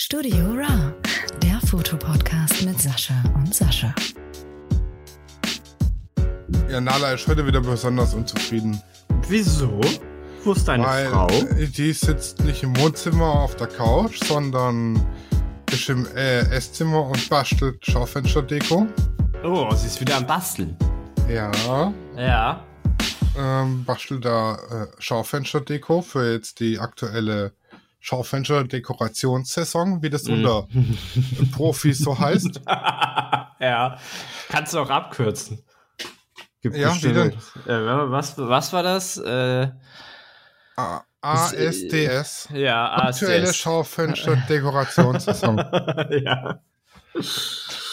Studio Ra, der Fotopodcast mit Sascha und Sascha. Ja, Nala ist heute wieder besonders unzufrieden. Wieso? Wo ist deine weil Frau? Die sitzt nicht im Wohnzimmer auf der Couch, sondern ist im äh, Esszimmer und bastelt Schaufensterdeko. Oh, sie ist wieder am Basteln. Ja, Ja. ähm, bastelt da äh, Schaufensterdeko für jetzt die aktuelle Schaufensterdekorationssaison, wie das Mhm. unter Profis so heißt. ja. Kannst du auch abkürzen. Gibt Ja, wie denn? Äh, was, was war das? Äh, A- ASDS. ja, Aktuelle ASDS. Schaufensterdekorationssaison. ja.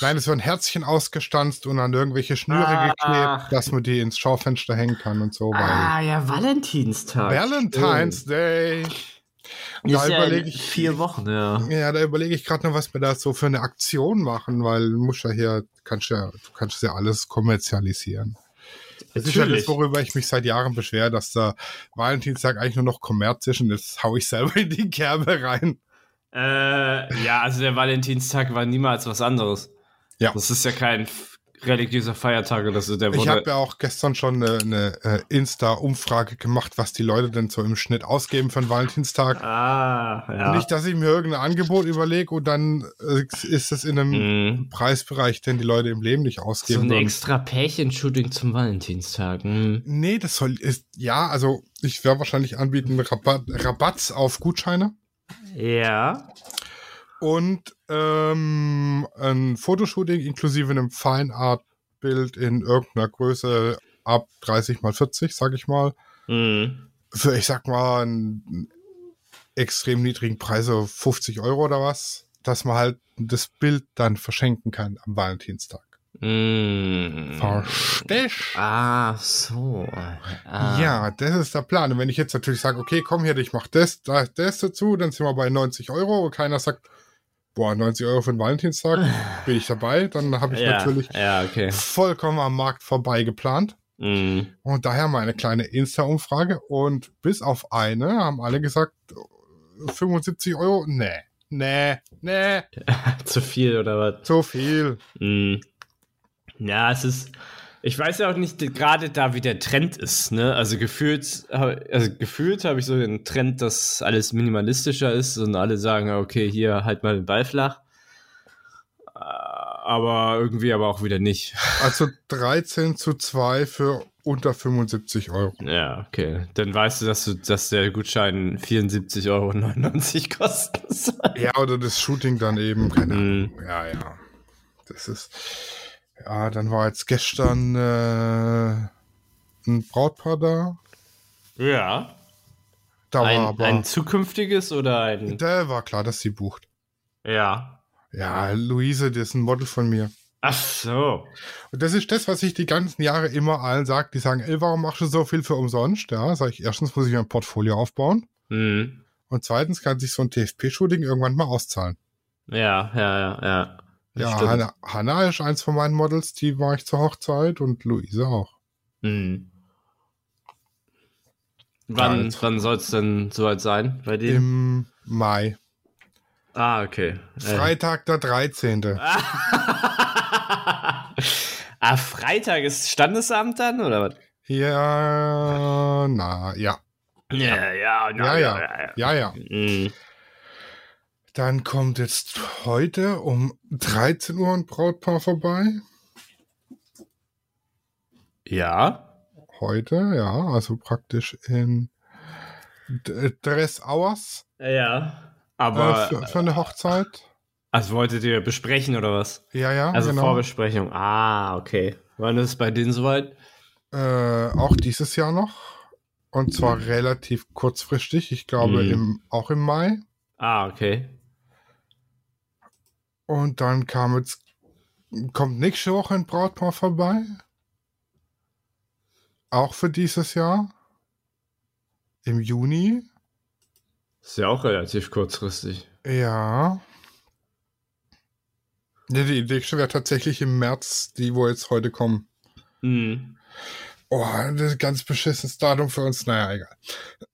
Nein, es werden Herzchen ausgestanzt und an irgendwelche Schnüre Ach. geklebt, dass man die ins Schaufenster hängen kann und so. Weil Ah, ja, Valentinstag. Valentine's Day. Und Ist Da ja überlege ich, vier Wochen, ja. ja, da überlege ich gerade noch, was wir da so für eine Aktion machen, weil du musst ja hier, kannst ja, du kannst ja alles kommerzialisieren. Das ist ja das, worüber ich mich seit Jahren beschwere, dass der Valentinstag eigentlich nur noch Kommerz ist und das hau ich selber in die Kerbe rein. Äh, ja, also der Valentinstag war niemals was anderes. Ja. Das ist ja kein f- religiöser Feiertag oder so. Der Ich wurde. habe ja auch gestern schon eine, eine äh, Insta-Umfrage gemacht, was die Leute denn so im Schnitt ausgeben für den Valentinstag. ah, ja. Nicht, dass ich mir irgendein Angebot überlege und dann äh, ist es in einem Mhm. Preisbereich, den die Leute im Leben nicht So ausgeben ein würden. extra Pärchenshooting zum Valentinstag. Mhm. Nee, das soll ist ja, also ich werde wahrscheinlich anbieten Rabatt, Rabatts auf Gutscheine Ja. Und ähm, ein Fotoshooting inklusive einem Feinart-Bild in irgendeiner Größe ab 30 mal 40, sag ich mal. Mhm. Für, ich sag mal, einen extrem niedrigen Preis, so 50 Euro oder was, dass man halt das Bild dann verschenken kann am Valentinstag. Mhm. Verstehst? Ah, so. Ah. Ja, das ist der Plan. Und wenn ich jetzt natürlich sage, okay, komm hier, ich mach das, das, das dazu, dann sind wir bei 90 Euro und keiner sagt, boah, 90 Euro für den Valentinstag, bin ich dabei, dann habe ich ja. natürlich Ja, okay. vollkommen am Markt vorbei geplant. Mhm. Und daher meine kleine Insta-Umfrage. Und bis auf eine haben alle gesagt, 75 Euro, nee, nee, nee, Zu viel oder was? zu viel. Mhm. Ja, es ist. Ich weiß ja auch nicht gerade da, wie der Trend ist. Ne? Also gefühlt, also gefühlt habe ich so den Trend, dass alles minimalistischer ist und alle sagen, okay, hier halt mal den Ball flach. Äh, Aber irgendwie aber auch wieder nicht. Also 13 zu 2 für unter 75 Euro. Ja, okay. Dann weißt du, dass, du, dass der Gutschein 74,99 Euro kosten soll. Ja, oder das Shooting dann eben, keine Ahnung. Mhm. Ja, ja. Das ist. Ja, dann war jetzt gestern äh, ein Brautpaar da. Ja. Da war Ein, aber. ein zukünftiges oder ein. da war klar, dass sie bucht. Ja. Ja, Luise, das ist ein Model von mir. Ach so. Und das ist das, was ich die ganzen Jahre immer allen sage. Die sagen, ey, warum machst du so viel für umsonst? Ja, sag ich, erstens muss ich mein Portfolio aufbauen. Mhm. Und zweitens kann sich so ein TFP-Shooting irgendwann mal auszahlen. Ja, ja, ja, ja. Das Ja. Hanna, Hanna ist eins von meinen Models, die war ich zur Hochzeit und Luise auch. Mhm. Wann, jetzt- wann soll es denn soweit sein bei dir? Im Mai. ah, okay. Äh. Freitag der 13. ah, Freitag ist Standesamt dann, oder was? Ja, na, ja. Ja, ja, Ja, ja. Ja, ja. Mhm. Dann kommt jetzt heute um 13 Uhr ein Brautpaar vorbei. Ja. Heute, ja, also praktisch in Dress Hours Ja. äh, Aber, für, für eine Hochzeit. also wolltet ihr besprechen oder was? Ja, ja, Also genau. Vorbesprechung. Ah, okay. Wann ist es bei denen soweit? Äh, auch dieses Jahr noch. Und zwar relativ kurzfristig. Ich glaube, Mhm. im, auch im Mai. Ah, okay. Und dann kam jetzt, kommt nächste Woche ein Brautpaar vorbei. Auch für dieses Jahr. Im Juni. Ist ja auch relativ kurzfristig. Ja. Die nächste wäre tatsächlich im März, die, wo jetzt heute kommen. Mhm. Oh, das ist ein ganz beschissenes Datum für uns. Naja,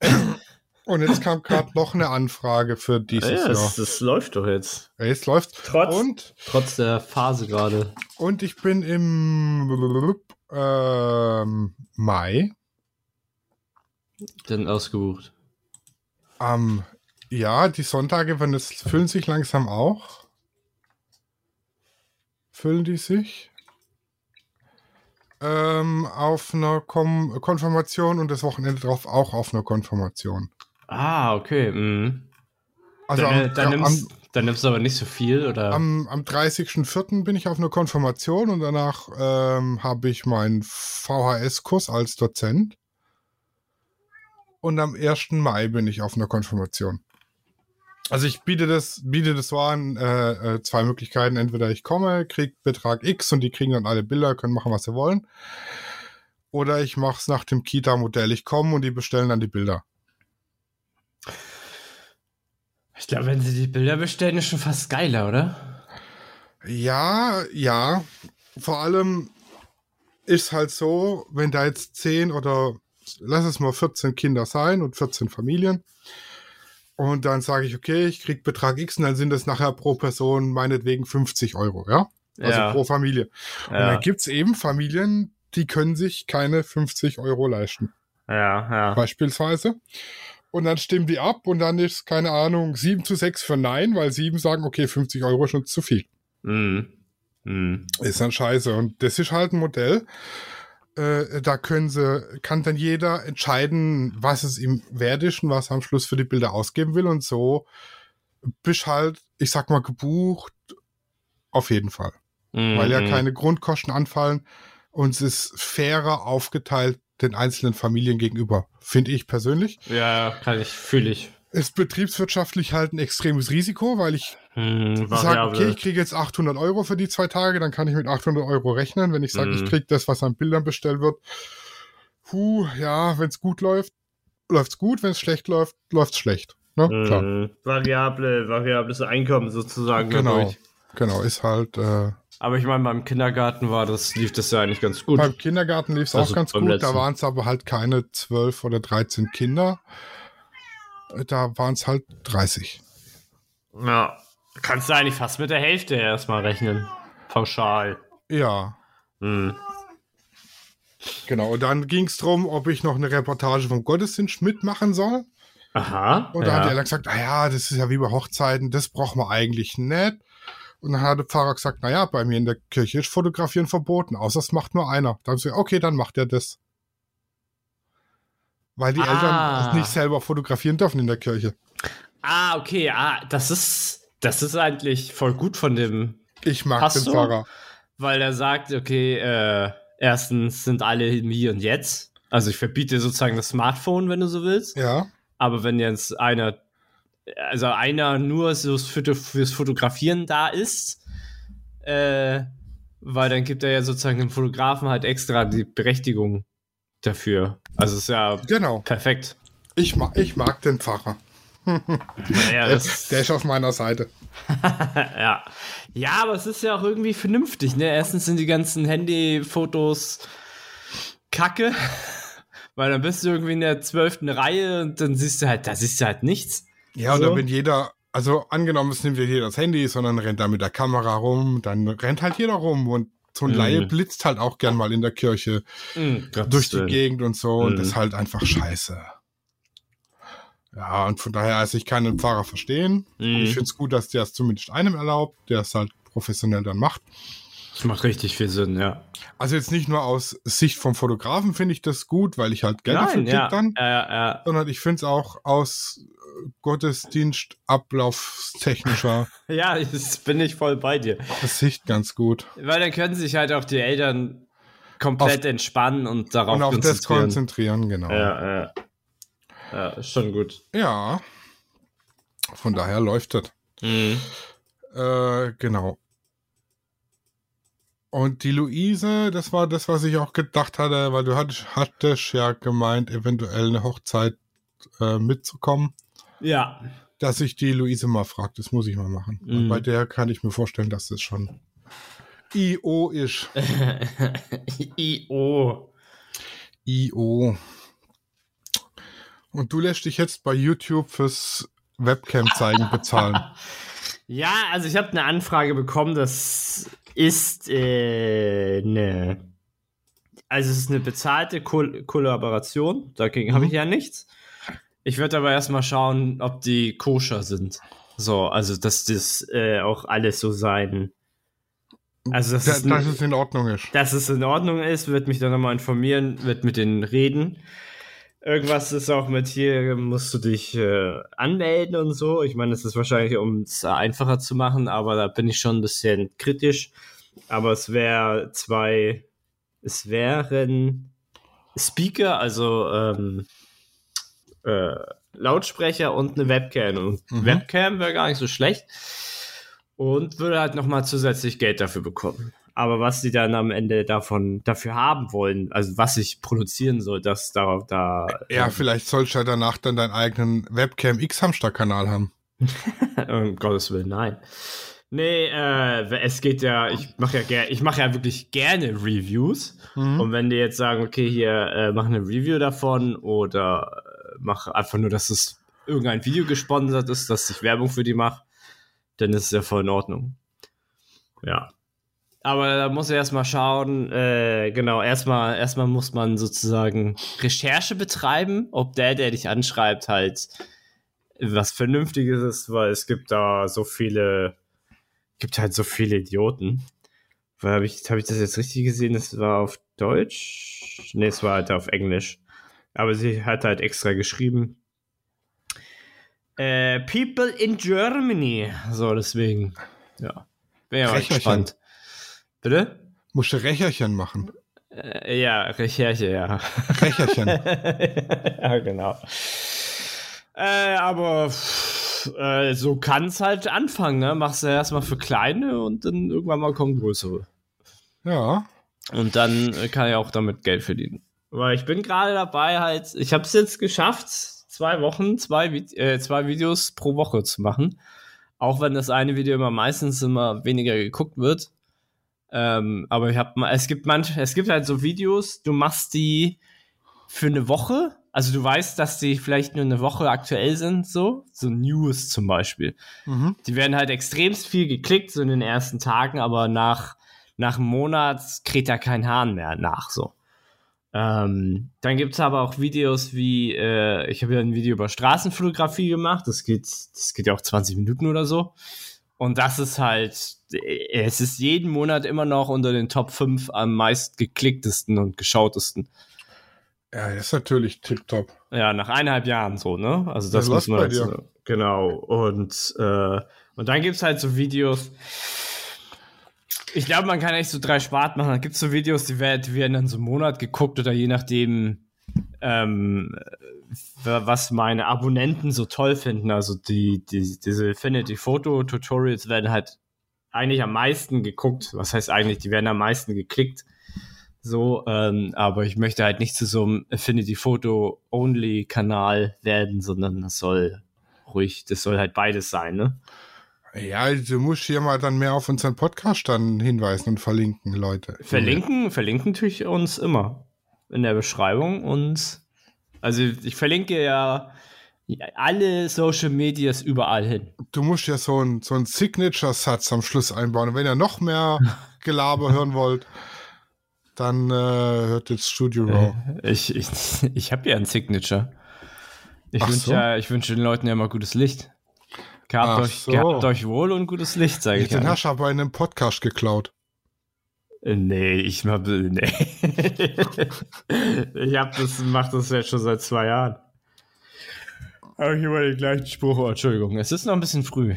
egal. Und jetzt kam gerade noch eine Anfrage für dieses ja, Jahr. das, das läuft doch jetzt. Ja, Jetzt läuft Trotz- und Trotz der Phase gerade. und ich bin im ähm, Mai Dann ausgebucht. am ja die Sonntage, wenn es füllen sich langsam auch. Füllen die sich? Ähm, auf einer Kom Konfirmation und das Wochenende drauf auch auf einer Konfirmation. Ah, okay. Mhm. Also dann, am, dann, am, nimmst, dann nimmst du aber nicht so viel, oder? am, am 30.04. bin ich auf einer Konfirmation und danach ähm, habe ich meinen VHS-Kurs als Dozent. Und am 1. Mai bin ich auf einer Konfirmation. Also ich biete das, biete das so an, äh, äh, zwei Möglichkeiten. Entweder ich komme, krieg Betrag X und die kriegen dann alle Bilder, können machen, was sie wollen. Oder ich mache es nach dem Kita-Modell. Ich komme und die bestellen dann die Bilder. Ich glaube, wenn sie die Bilder bestellen, ist schon fast geiler, oder? Ja, ja. Vor allem ist halt so, wenn da jetzt 10 oder lass es mal 14 Kinder sein und 14 Familien. Und dann sage ich, okay, ich krieg Betrag X und dann sind das nachher pro Person meinetwegen 50 Euro, ja? Also Ja. pro Familie. Und Ja, dann gibt's eben Familien, die können sich keine 50 Euro leisten, ja, ja. beispielsweise. Und dann stimmen die ab und dann ist, keine Ahnung, 7 zu 6 für Nein, weil 7 sagen, okay, 50 Euro ist schon zu viel. Mhm. Mhm. Ist dann scheiße. Und das ist halt ein Modell. Äh, da können sie, kann dann jeder entscheiden, was es ihm wert ist und was er am Schluss für die Bilder ausgeben will. Und so bist halt, ich sag mal, gebucht auf jeden Fall. Mhm. Weil ja keine Grundkosten anfallen und es ist fairer aufgeteilt den einzelnen Familien gegenüber, finde ich persönlich. Ja, kann ich, fühle ich. Ist betriebswirtschaftlich halt ein extremes Risiko, weil ich Mhm, sage, okay, ich kriege jetzt 800 Euro für die zwei Tage, dann kann ich mit 800 Euro rechnen. Wenn ich sage, ich Mhm. kriege das, was an Bildern bestellt wird, puh, ja, wenn es gut läuft, läuft's gut, wenn es schlecht läuft, läuft's schlecht. Ne? Klar. Mhm. Variable, variables Einkommen sozusagen. Genau. dadurch. Genau, ist halt, äh, Aber ich meine, beim Kindergarten war das, lief das ja eigentlich ganz gut. beim Kindergarten lief es Also auch ganz gut, letzten. da waren es aber halt keine 12 oder 13 Kinder. Da waren es halt 30. Ja. Kannst du eigentlich fast mit der Hälfte erstmal rechnen. Pauschal. Ja, Mhm. genau. Und dann ging es darum, ob ich noch eine Reportage vom Gottesdienst mitmachen soll. Aha. Und da hat ja. er dann gesagt, naja, das ist ja wie bei Hochzeiten, das braucht man eigentlich nicht. Und dann hat der Pfarrer gesagt, naja, bei mir in der Kirche ist Fotografieren verboten, außer es macht nur einer. Dann haben sie gesagt, okay, dann macht er das. Weil die Ah. Eltern nicht selber fotografieren dürfen in der Kirche. Ah, okay. Ah, das ist, das ist eigentlich voll gut von dem, Ich mag Passt den? Pfarrer. weil er sagt, okay, äh, erstens sind alle im Hier und Jetzt. Also ich verbiete dir sozusagen das Smartphone, wenn du so willst. Ja, Aber wenn jetzt einer, also einer nur so für, fürs Fotografieren da ist, äh, weil dann gibt er ja sozusagen dem Fotografen halt extra die Berechtigung dafür. Also ist ja genau. perfekt. Ich mag, ich mag den Pfarrer. Naja, Der, das, der ist auf meiner Seite. ja. ja, aber es ist ja auch irgendwie vernünftig, ne? Erstens sind die ganzen Handyfotos kacke, weil dann bist du irgendwie in der zwölften Reihe und dann siehst du halt, da siehst du halt nichts. Ja, So. oder wenn jeder, also angenommen, es nimmt ja jeder das Handy, sondern rennt da mit der Kamera rum, dann rennt halt jeder rum und so ein Mhm. Laie blitzt halt auch gern mal in der Kirche Mhm, durch die Gegend und so und Mhm. das ist halt einfach scheiße. Ja, und von daher, also ich kann den Pfarrer verstehen. Ich finde es gut, dass der es zumindest einem erlaubt, der es halt professionell dann macht. Das macht richtig viel Sinn, ja. Also jetzt nicht nur aus Sicht vom Fotografen finde ich das gut, weil ich halt Geld dafür krieg ja. dann, Ja, ja, ja. sondern ich finde es auch aus Gottesdienstablaufstechnischer Ja, jetzt bin ich voll bei dir. Sicht ganz gut. Weil dann können sich halt auch die Eltern komplett entspannen und darauf und auf das konzentrieren. konzentrieren, genau. Ja, ja. Ja, schon gut. Ja. Von daher läuft das. Mhm. Äh, genau. Und die Luise, das war das, was ich auch gedacht hatte, weil du hattest, hattest ja gemeint, eventuell eine Hochzeit äh, mitzukommen, Ja. dass ich die Luise mal frage. Das muss ich mal machen. Mhm. Und bei der kann ich mir vorstellen, dass das schon IO ist. I.O. IO. Und du lässt dich jetzt bei YouTube fürs Webcam zeigen bezahlen. Ja, also ich habe eine Anfrage bekommen, das ist äh, eine. Also es ist eine bezahlte Kol Kollaboration, dagegen habe ich ja nichts. Ich würde aber erstmal schauen, ob die koscher sind. So, also dass das äh, auch alles so sein. Also dass, Da, es, dass es in Ordnung ist. dass es in Ordnung ist, wird mich dann nochmal informieren, wird mit denen reden. Irgendwas ist auch mit hier, musst du dich äh, anmelden und so. Ich meine, das ist wahrscheinlich, um es einfacher zu machen, aber da bin ich schon ein bisschen kritisch. Aber es wäre zwei, es wären Speaker, also ähm, äh, Lautsprecher und eine Webcam. Und Mhm. Webcam wäre gar nicht so schlecht. Und würde halt nochmal zusätzlich Geld dafür bekommen. Aber was die dann am Ende davon dafür haben wollen, also was ich produzieren soll, das da, da Ja, vielleicht sollst du ja danach dann deinen eigenen Webcam X-Hamster-Kanal haben. um Gottes Willen, nein. Nee, äh, es geht ja, ich mache ja gerne, ich mache ja wirklich gerne Reviews. Mhm. Und wenn die jetzt sagen, okay, hier, äh, mach eine Review davon oder äh, mach einfach nur, dass es irgendein Video gesponsert ist, dass ich Werbung für die mache, dann ist es ja voll in Ordnung. Ja. Aber da muss ich erstmal schauen, äh, genau, erstmal, erstmal muss man sozusagen Recherche betreiben, ob der, der dich anschreibt, halt was Vernünftiges ist, weil es gibt da so viele, gibt halt so viele Idioten. Habe ich, hab ich das jetzt richtig gesehen? Das war auf Deutsch? Ne, es war halt auf Englisch. Aber sie hat halt extra geschrieben. Äh, People in Germany. So, deswegen. Ja. Bin ja mal gespannt. Bitte? Musst du Recherchen machen. Äh, ja, Recherche, ja. Recherchen. ja, genau. Äh, aber pff, äh, so kann es halt anfangen, ne? Machst du erstmal für kleine und dann irgendwann mal kommen größere. ja. Und dann kann ich auch damit Geld verdienen. Weil ich bin gerade dabei, halt, ich habe es jetzt geschafft, zwei Wochen, zwei, äh, zwei Videos pro Woche zu machen. Auch wenn das eine Video immer meistens immer weniger geguckt wird. Ähm, aber ich habe mal, es gibt manch, es gibt halt so Videos, du machst die für eine Woche. Also du weißt, dass die vielleicht nur eine Woche aktuell sind, so. So News zum Beispiel. Mhm. Die werden halt extremst viel geklickt, so in den ersten Tagen, aber nach, nach einem Monat kriegt da kein Hahn mehr nach, so. Ähm, dann gibt's aber auch Videos wie, äh, ich habe ja ein Video über Straßenfotografie gemacht, das geht, das geht ja auch 20 Minuten oder so. Und das ist halt, äh, es ist jeden Monat immer noch unter den Top 5 am meist geklicktesten und geschautesten. Ja, das ist natürlich tipptopp. Ja, nach eineinhalb Jahren so, ne? Also das Ja, muss man jetzt, Genau. Und, äh, und dann gibt's halt so Videos. Ich glaube, man kann echt so drei Spart machen. Dann gibt's so Videos, die werden, dann so einen Monat geguckt oder je nachdem, ähm, wa- was meine Abonnenten so toll finden. Also die, die diese Infinity Photo Tutorials werden halt eigentlich am meisten geguckt. Was heißt eigentlich? Die werden am meisten geklickt. So, ähm, aber ich möchte halt nicht zu so einem Affinity Photo Only Kanal werden, sondern das soll ruhig, das soll halt beides sein, ne? Ja, du musst hier mal dann mehr auf unseren Podcast dann hinweisen und verlinken, Leute. Verlinken, verlinken tue ich uns immer in der Beschreibung und also ich verlinke ja alle Social Medias überall hin. Du musst ja so einen so einen Signature-Satz am Schluss einbauen. Und wenn ihr noch mehr Gelaber hören wollt, dann äh, hört jetzt Studio Row. Ich, ich, ich habe ja ein Signature. Ich wünsche so. ja, ich wünsche den Leuten ja mal gutes Licht. Gehabt, Ach euch, so. gehabt euch wohl und gutes Licht, sage ich. Den hast du aber in einem Podcast geklaut. Äh, Nee, ich hab, nee. ich hab das, mach das jetzt schon seit zwei Jahren. Aber ich immer den gleichen Spruch. Oh, Entschuldigung, es ist noch ein bisschen früh.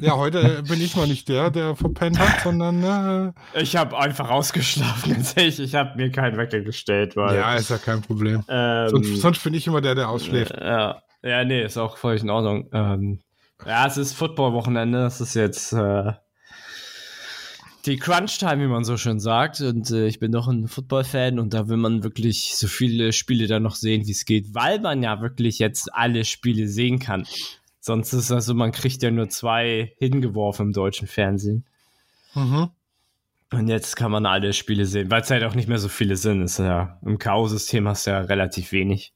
Ja, heute bin ich mal nicht der, der verpennt hat, sondern äh, Ich habe einfach ausgeschlafen, ganz ehrlich. Ich habe mir keinen Wecker gestellt, weil. ja, ist ja kein Problem. ähm, Sonst, sonst bin ich immer der, der ausschläft. Ja, ja, nee, ist auch völlig in Ordnung. Ähm, ja, es ist Football-Wochenende. Es ist jetzt äh, die Crunch-Time, wie man so schön sagt. Und äh, ich bin doch ein Football-Fan und da will man wirklich so viele Spiele dann noch sehen, wie es geht, weil man ja wirklich jetzt alle Spiele sehen kann. Sonst ist das so, man kriegt ja nur zwei hingeworfen im deutschen Fernsehen. Mhm. Und jetzt kann man alle Spiele sehen, weil es halt auch nicht mehr so viele sind. Ist ja, Im K.O.-System hast du ja relativ wenig.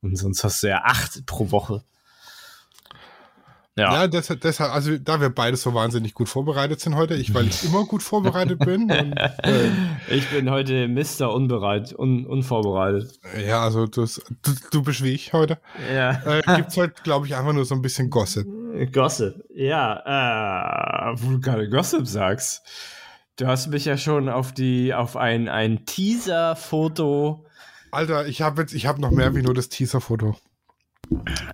Und sonst hast du ja acht pro Woche. Ja, ja deshalb, deshalb, also da wir beide so wahnsinnig gut vorbereitet sind heute, ich, weil ich immer gut vorbereitet bin. Und, äh, ich bin heute Mister unbereit, un, unvorbereitet. Ja, also du, du, du bist wie ich heute. Ja. Äh, Gibt es heute, glaube ich, einfach nur so ein bisschen Gossip. Gossip, ja, äh, wo du gerade Gossip sagst. Du hast mich ja schon auf die, auf ein, ein Teaser-Foto. Alter, ich habe jetzt, ich habe noch mehr wie nur das Teaser-Foto.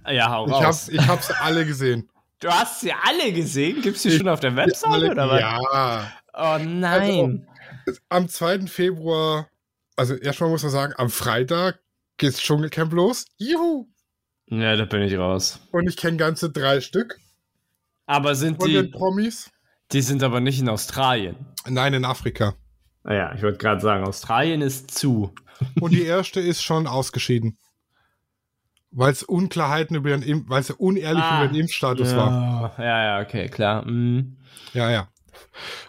Ja, hau ich raus. Hab, ich habe sie alle gesehen. Du hast sie alle gesehen? Gibt es die schon auf der Webseite alle, oder was? Ja. Oh nein. Also, am 2. Februar, also erstmal muss man sagen, am Freitag geht's Dschungelcamp los. Juhu! Ja, da bin ich raus. Und ich kenne ganze drei Stück. Aber sind von die. den Promis. Die sind aber nicht in Australien. Nein, in Afrika. Naja, ah ich wollte gerade sagen, Australien ist zu. Und die erste ist schon ausgeschieden. Weil es Unklarheiten über den, weil es unehrlich ah, über den Impfstatus ja, war. Ja, ja, okay, klar. Mhm. Ja, ja.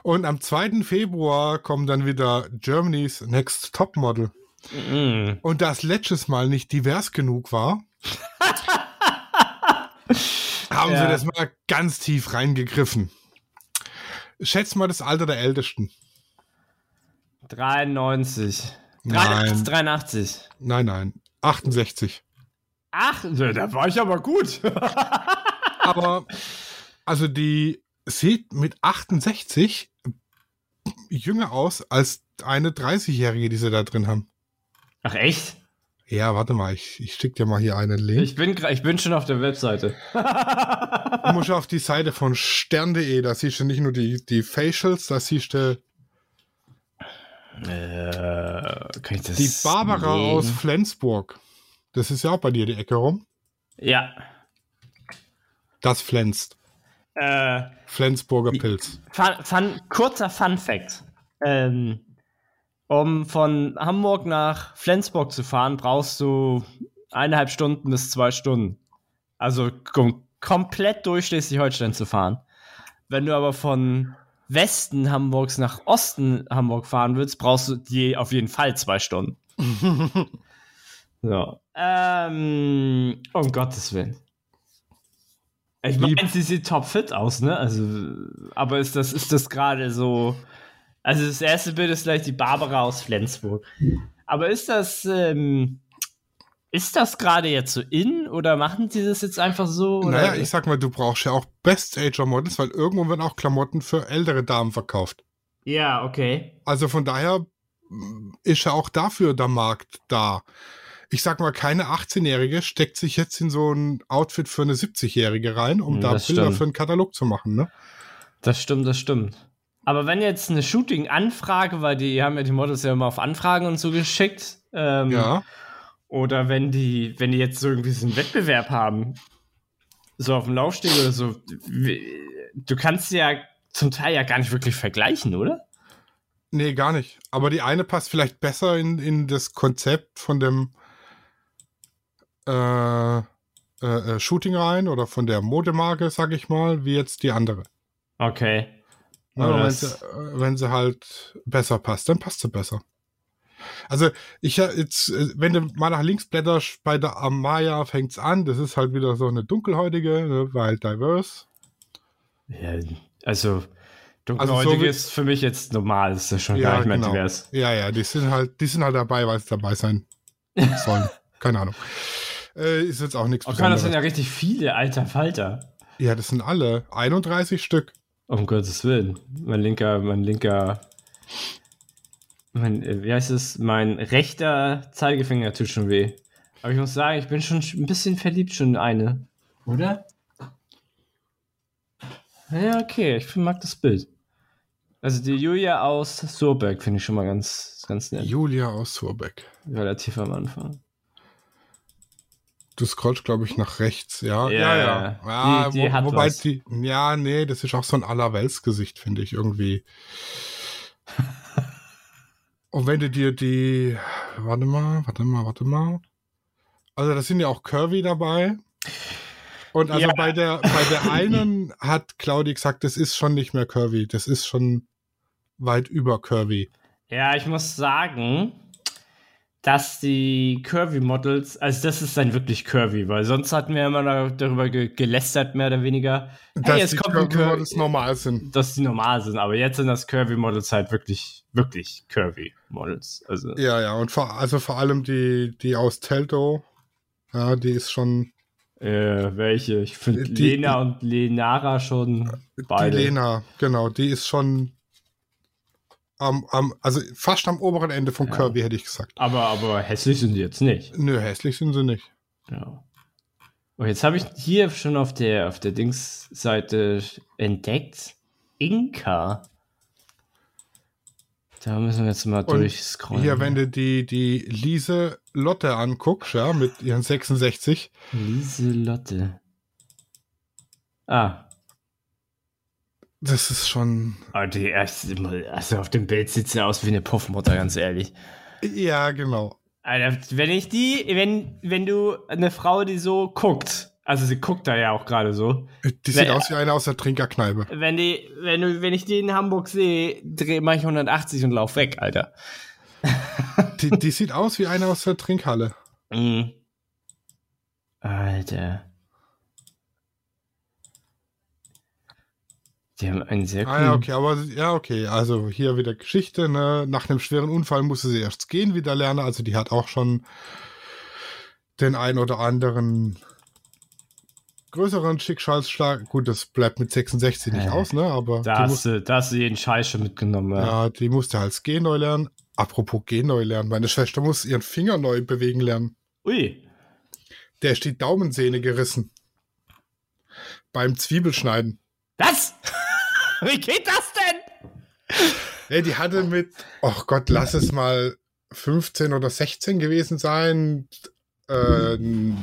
Und am 2. Februar kommt dann wieder Germany's Next Top Model. Mhm. Und das letztes Mal nicht divers genug war, haben ja. sie das mal ganz tief reingegriffen. Schätz mal das Alter der Ältesten. 93. Nein. 83. Nein, nein. 68. Ach, da war ich aber gut. aber, also die sieht mit 68 jünger aus als eine 30-Jährige, die sie da drin haben. Ach, echt? Ja, warte mal, ich, ich schicke dir mal hier einen Link. Ich bin, ich bin schon auf der Webseite. du musst auf die Seite von stern.de, da siehst du nicht nur die, die Facials, da siehst du. Äh, kann ich das die Barbara nehmen? aus Flensburg. Das ist ja auch bei dir die Ecke rum. Ja. Das flänzt. Äh, Flensburger Pilz. Fun, fun, kurzer Fun Fact. Ähm, um von Hamburg nach Flensburg zu fahren, brauchst du eineinhalb Stunden bis zwei Stunden. Also kom komplett durch Schleswig-Holstein zu fahren. Wenn du aber von Westen Hamburgs nach Osten Hamburg fahren willst, brauchst du die auf jeden Fall zwei Stunden. so. Ähm, um Gottes Willen. Ich meine, sie sieht topfit aus, ne? Also, aber ist das, ist das gerade so. Also, das erste Bild ist vielleicht die Barbara aus Flensburg. Aber ist das, ähm, ist das gerade jetzt so in oder machen die das jetzt einfach so? Oder? Naja, ich sag mal, du brauchst ja auch Best-Ager-Models, weil irgendwo werden auch Klamotten für ältere Damen verkauft. Ja, okay. Also von daher ist ja auch dafür der Markt da ich sag mal, keine 18-Jährige steckt sich jetzt in so ein Outfit für eine 70-Jährige rein, um da Das Bilder stimmt. für einen Katalog zu machen, ne? Das stimmt, das stimmt. Aber wenn jetzt eine Shooting-Anfrage, weil die haben ja die Models ja immer auf Anfragen und so geschickt, ähm, Ja. oder wenn die, wenn die jetzt so irgendwie so einen Wettbewerb haben, so auf dem Laufsteg oder so, du kannst sie ja zum Teil ja gar nicht wirklich vergleichen, oder? Nee, gar nicht. Aber die eine passt vielleicht besser in, in das Konzept von dem äh, äh, äh, Shooting rein oder von der Modemarke, sag ich mal, wie jetzt die andere. Okay. Ja, wenn, sie, äh, wenn sie halt besser passt, dann passt sie besser. Also ich ja jetzt, äh, wenn du mal nach links blätterst, bei der Amaya fängt's an, das ist halt wieder so eine dunkelhäutige, ne, weil diverse. Ja, also, dunkelhäutig Also so ist für mich jetzt normal, ist das schon gar nicht mehr divers. Ja, ja, die sind halt, die sind halt dabei, weil sie dabei sein sollen. Keine Ahnung. Äh, ist jetzt auch nichts Oh, kann das sind Besonderes. ja richtig viele, alter Falter. Ja, das sind alle 31 Stück. Um Gottes Willen. Mein linker, mein linker, mein, äh, wie heißt es? Mein rechter Zeigefinger tut schon weh. Aber ich muss sagen, ich bin schon ein bisschen verliebt schon in eine. Oder? Ja, okay, ich mag das Bild. Also die Julia aus Surberg finde ich schon mal ganz, ganz nett. Julia aus Surbeck. Relativ am Anfang. Du scrollst, glaube ich, nach rechts. Ja, Ja, ja, ja. ja. die- die wo, hat wobei was. die, ja, nee, das ist auch so ein Allerweltsgesicht, finde ich irgendwie. Und wenn du dir die, warte mal, warte mal, warte mal. Also, das sind ja auch Curvy dabei. Und also Ja. bei der, bei der einen hat Claudi gesagt, das ist schon nicht mehr Curvy. Das ist schon weit über Curvy. Ja, ich muss sagen, dass die Curvy-Models, also das ist dann wirklich Curvy, weil sonst hatten wir immer da- darüber ge gelästert, mehr oder weniger. Dass jetzt die Curvy-Models normal sind. Dass die normal sind, aber jetzt sind das Curvy-Models halt wirklich, wirklich Curvy-Models. Also, Ja, ja, und vor, also vor allem die, die aus Telto, ja, die ist schon, äh, welche? Ich finde Lena und Lenara schon beide. die Lena, genau, die ist schon am, am, also fast am oberen Ende von Ja. Kirby, hätte ich gesagt. Aber, aber hässlich sind die jetzt nicht. Nö, hässlich sind sie nicht. Ja. Und jetzt habe ich hier schon auf der, auf der Dings-Seite entdeckt, Inka. Da müssen wir jetzt mal Und durchscrollen. Hier, wenn du die, die Lise Lotte anguckst, ja, mit ihren 66, Lieselotte. Ah, das ist schon, aber die erste, also auf dem Bild sieht sie aus wie eine Puffmutter, ganz ehrlich. ja, genau. Alter, wenn ich die, wenn, wenn du eine Frau, die so guckt, also sie guckt da ja auch gerade so, Die sieht Wer- aus wie eine aus der Trinkerkneipe. wenn die, wenn du, wenn ich die in Hamburg sehe, dreh mach ich 180 und lauf weg, Alter. Die, die sieht aus wie eine aus der Trinkhalle. Mhm. Alter. Die haben einen sehr coolen. Ah ja, okay, aber ja, okay. Also hier wieder Geschichte, ne? Nach einem schweren Unfall musste sie erst gehen wieder lernen. Also die hat auch schon den ein oder anderen größeren Schicksalsschlag. Gut, das bleibt mit 66 nicht Äh, aus, ne? Aber Da hast, du, da hast du jeden Scheiß schon mitgenommen. Ja. ja, die musste halt Gehen neu lernen. Apropos Gehen neu lernen. Meine Schwester muss ihren Finger neu bewegen lernen. Ui. Der ist die Daumensehne gerissen. Beim Zwiebelschneiden. Was? Wie geht das denn? Ja, die hatte mit, oh Gott, lass es mal 15 oder 16 gewesen sein, äh, ein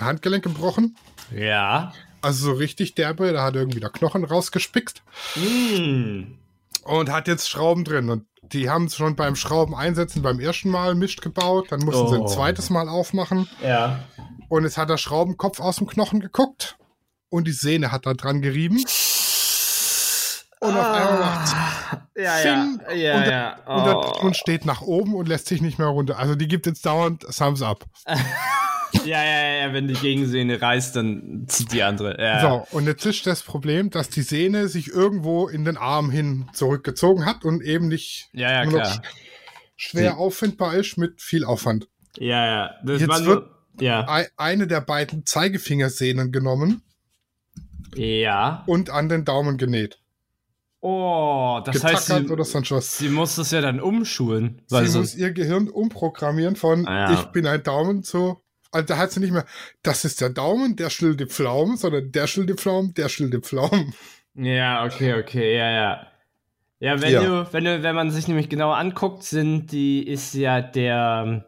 Handgelenk gebrochen. Ja. Also so richtig derbe, da hat irgendwie der Knochen rausgespickt Hm. und hat jetzt Schrauben drin. Und die haben es schon beim Schrauben einsetzen beim ersten Mal Mist gebaut, dann mussten sie Oh. ein zweites Mal aufmachen Ja. und jetzt hat der Schraubenkopf aus dem Knochen geguckt und die Sehne hat da dran gerieben. Und auf einmal macht's Ja, Fing ja. Ja, und, ja. und der Oh. Steht nach oben und lässt sich nicht mehr runter. Also die gibt jetzt dauernd Thumbs up. Ja, ja, ja, wenn die Gegensehne reißt, dann zieht die andere. Ja. So, und jetzt ist das Problem, dass die Sehne sich irgendwo in den Arm hin zurückgezogen hat und eben nicht Ja, ja, schwer Die- auffindbar ist mit viel Aufwand. Ja, ja. Das Jetzt wird- ja. Ei- Eine der beiden Zeigefingersehnen genommen Ja. und an den Daumen genäht. Oh, das heißt, sie, oder sonst was. sie muss das ja dann umschulen. Weil Sie so, muss ihr Gehirn umprogrammieren von Ah, ja. ich bin ein Daumen zu. Also da hat sie nicht mehr, das ist der Daumen, der schillt die Pflaumen, sondern der schillt die Pflaumen, der schillt die Pflaumen. ja, okay, okay, ja, ja. Ja, wenn Ja. du, wenn du, wenn man sich nämlich genauer anguckt, sind die, ist ja der,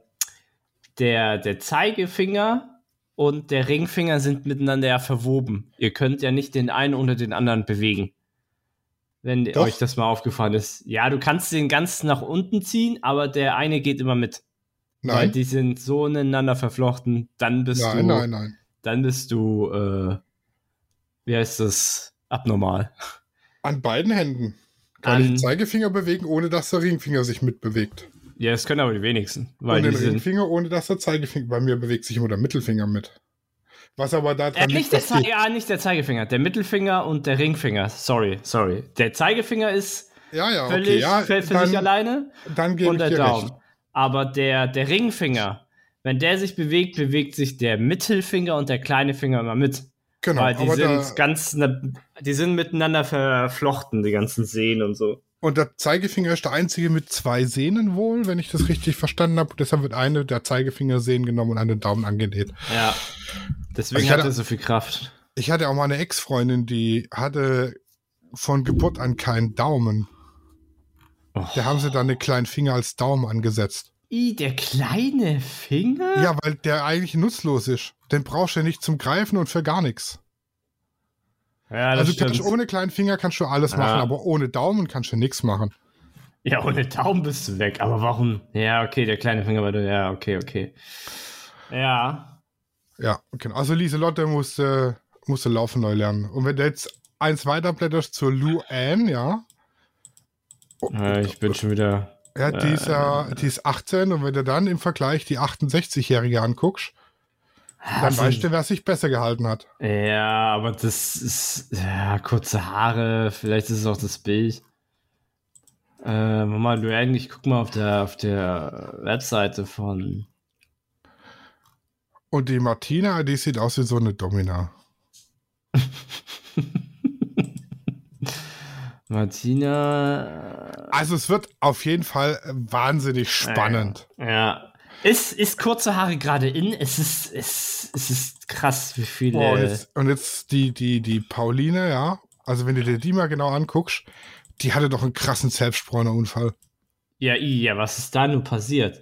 der, der Zeigefinger und der Ringfinger sind miteinander ja verwoben. Ihr könnt ja nicht den einen oder den anderen bewegen. Wenn Doch. euch das mal aufgefallen ist. Ja, du kannst den ganz nach unten ziehen, aber der eine geht immer mit. Weil Nein, die sind so ineinander verflochten. Dann bist du. nein, nein, nein. dann bist du, äh, wie heißt das, abnormal. An beiden Händen kann An- ich den Zeigefinger bewegen, ohne dass der Ringfinger sich mitbewegt. Ja, das können aber die wenigsten, weil und den sind. Ringfinger, ohne dass der Zeigefinger, bei mir bewegt sich immer der Mittelfinger mit. Was aber Äh, daran nicht liegt, der ja, nicht der Zeigefinger, der Mittelfinger und der Ringfinger. Sorry, sorry. Der Zeigefinger ist ja, ja, völlig okay, ja, für, für dann, sich alleine dann und der Daumen. recht. Aber der, der Ringfinger, wenn der sich bewegt, bewegt sich der Mittelfinger und der kleine Finger immer mit. Genau, weil die sind ganz, die sind miteinander verflochten, die ganzen Sehnen und so. Und der Zeigefinger ist der einzige mit zwei Sehnen wohl, wenn ich das richtig verstanden habe. Deshalb wird eine der Zeigefingersehnen genommen und an den Daumen angenäht. Ja. Deswegen ich hat hatte- er so viel Kraft. Ich hatte auch mal eine Ex-Freundin, die hatte von Geburt an keinen Daumen. Oh. Da haben sie dann den kleinen Finger als Daumen angesetzt. I, der kleine Finger? Ja, weil der eigentlich nutzlos ist. Den brauchst du ja nicht zum Greifen und für gar nichts. Ja, Also kannst, ohne kleinen Finger kannst du alles Ja. machen, aber ohne Daumen kannst du nichts machen. Ja, ohne Daumen bist du weg. Aber warum? Ja, okay, der kleine Finger war du. Ja, okay, okay. Ja. Ja, genau. Also Lieselotte musste, musste laufen neu lernen. Und wenn du jetzt eins weiterblätterst zur Lou Ann, ja. Oh, Äh, ich bin schon wieder. Ja, die ist ja, die ist 18 und wenn du dann im Vergleich die 68-Jährige anguckst, dann Also- weißt du, wer sich besser gehalten hat. Ja, aber das ist ja kurze Haare, vielleicht ist es auch das Bild. Äh, Mama Luan, ich guck mal auf der auf der Webseite von Und die Martina, die sieht aus wie so eine Domina. Martina. Also es wird auf jeden Fall wahnsinnig spannend. Ja. Ist, ist kurze Haare gerade in? Es ist, es, es ist krass, wie viele. Oh, jetzt, und jetzt die, die, die Pauline, ja. Also wenn du dir die mal genau anguckst, die hatte doch einen krassen Selbstbräunerunfall. Ja, ja, was ist da nur passiert?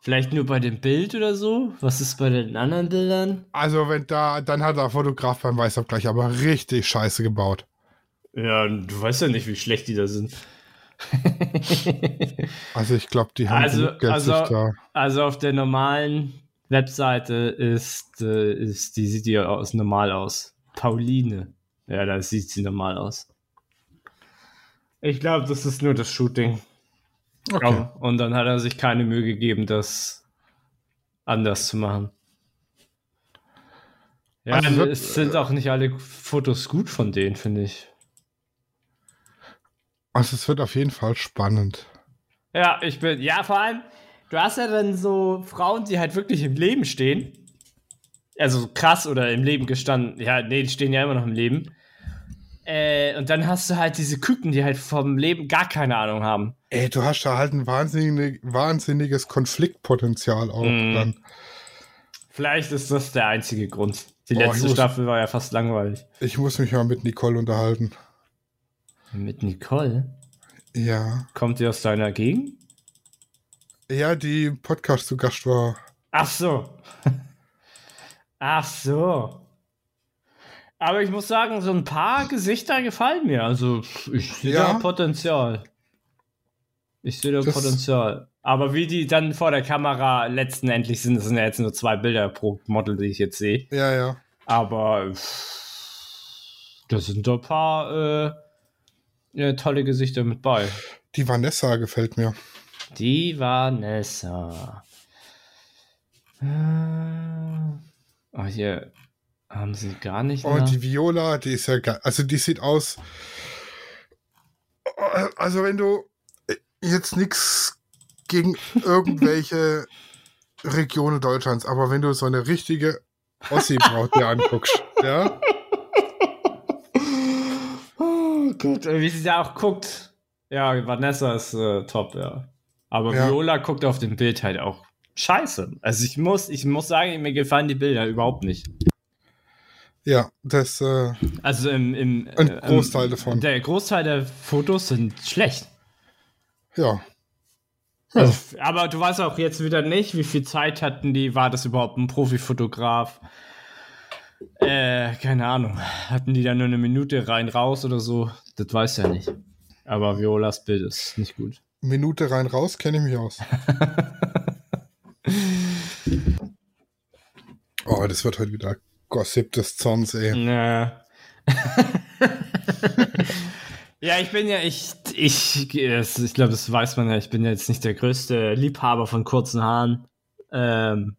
Vielleicht nur bei dem Bild oder so? Was ist bei den anderen Bildern? Also wenn da, dann hat der Fotograf beim Weißabgleich aber richtig scheiße gebaut. Ja, du weißt ja nicht, wie schlecht die da sind. Also ich glaube, die haben Also- Geld also- sich da. Also auf der normalen Webseite ist, äh, ist die sieht die aus normal aus. Pauline. Ja, da sieht sie normal aus. Ich glaube, das ist nur das Shooting. Okay. Aber- Und dann hat er sich keine Mühe gegeben, das anders zu machen. Ja, Also wird- es sind auch nicht alle Fotos gut von denen, finde ich. Also es wird auf jeden Fall spannend. Ja, ich bin, ja, vor allem, du hast ja dann so Frauen, die halt wirklich im Leben stehen. Also krass oder im Leben gestanden. Ja, nee, die stehen ja immer noch im Leben. Äh, und dann hast du halt diese Küken, die halt vom Leben gar keine Ahnung haben. Ey, du hast da halt ein wahnsinnig, wahnsinniges Konfliktpotenzial auch Mm. dann. Vielleicht ist das der einzige Grund. Die Boah, letzte muss- Staffel war ja fast langweilig. Ich muss mich mal mit Nicole unterhalten. Mit Nicole? Ja. Kommt die aus deiner Gegend? Ja, die im Podcast zu Gast war. Ach so. Ach so. Aber ich muss sagen, so ein paar Gesichter gefallen mir. Also ich sehe Ja. da Potenzial. Ich sehe da Das- Potenzial. Aber wie die dann vor der Kamera letzten Endlich sind, das sind ja jetzt nur zwei Bilder pro Model, die ich jetzt sehe. Ja, ja. Aber pff, da sind doch ein paar äh, ja, tolle Gesichter mit bei. Die Vanessa gefällt mir. Die Vanessa. Äh, Oh, hier haben sie gar nicht. Und nach- die Viola, die ist ja geil. Also die sieht aus. Also wenn du jetzt nichts gegen irgendwelche Regionen Deutschlands, aber wenn du so eine richtige Ossi-Braut dir anguckst, ja, Oh Gott, wie sie da auch guckt. Ja, Vanessa ist äh, top, ja. Aber Ja. Viola guckt auf dem Bild halt auch scheiße. Also ich muss, ich muss sagen, mir gefallen die Bilder überhaupt nicht. ja, das, äh, Also im, im Ein äh, Großteil ähm, davon. Der Großteil der Fotos sind schlecht. ja. Also, aber du weißt auch jetzt wieder nicht, wie viel Zeit hatten die, war das überhaupt ein Profifotograf? Äh, keine Ahnung. Hatten die da nur eine Minute rein, raus oder so? Das weiß ja nicht. Aber Violas Bild ist nicht gut. Minute rein raus, kenne ich mich aus. oh, das wird heute wieder Gossip des Zorns, ey. Ja. ja, ich bin ja, ich, ich, ich glaube, das weiß man ja, ich bin ja jetzt nicht der größte Liebhaber von kurzen Haaren. Ähm,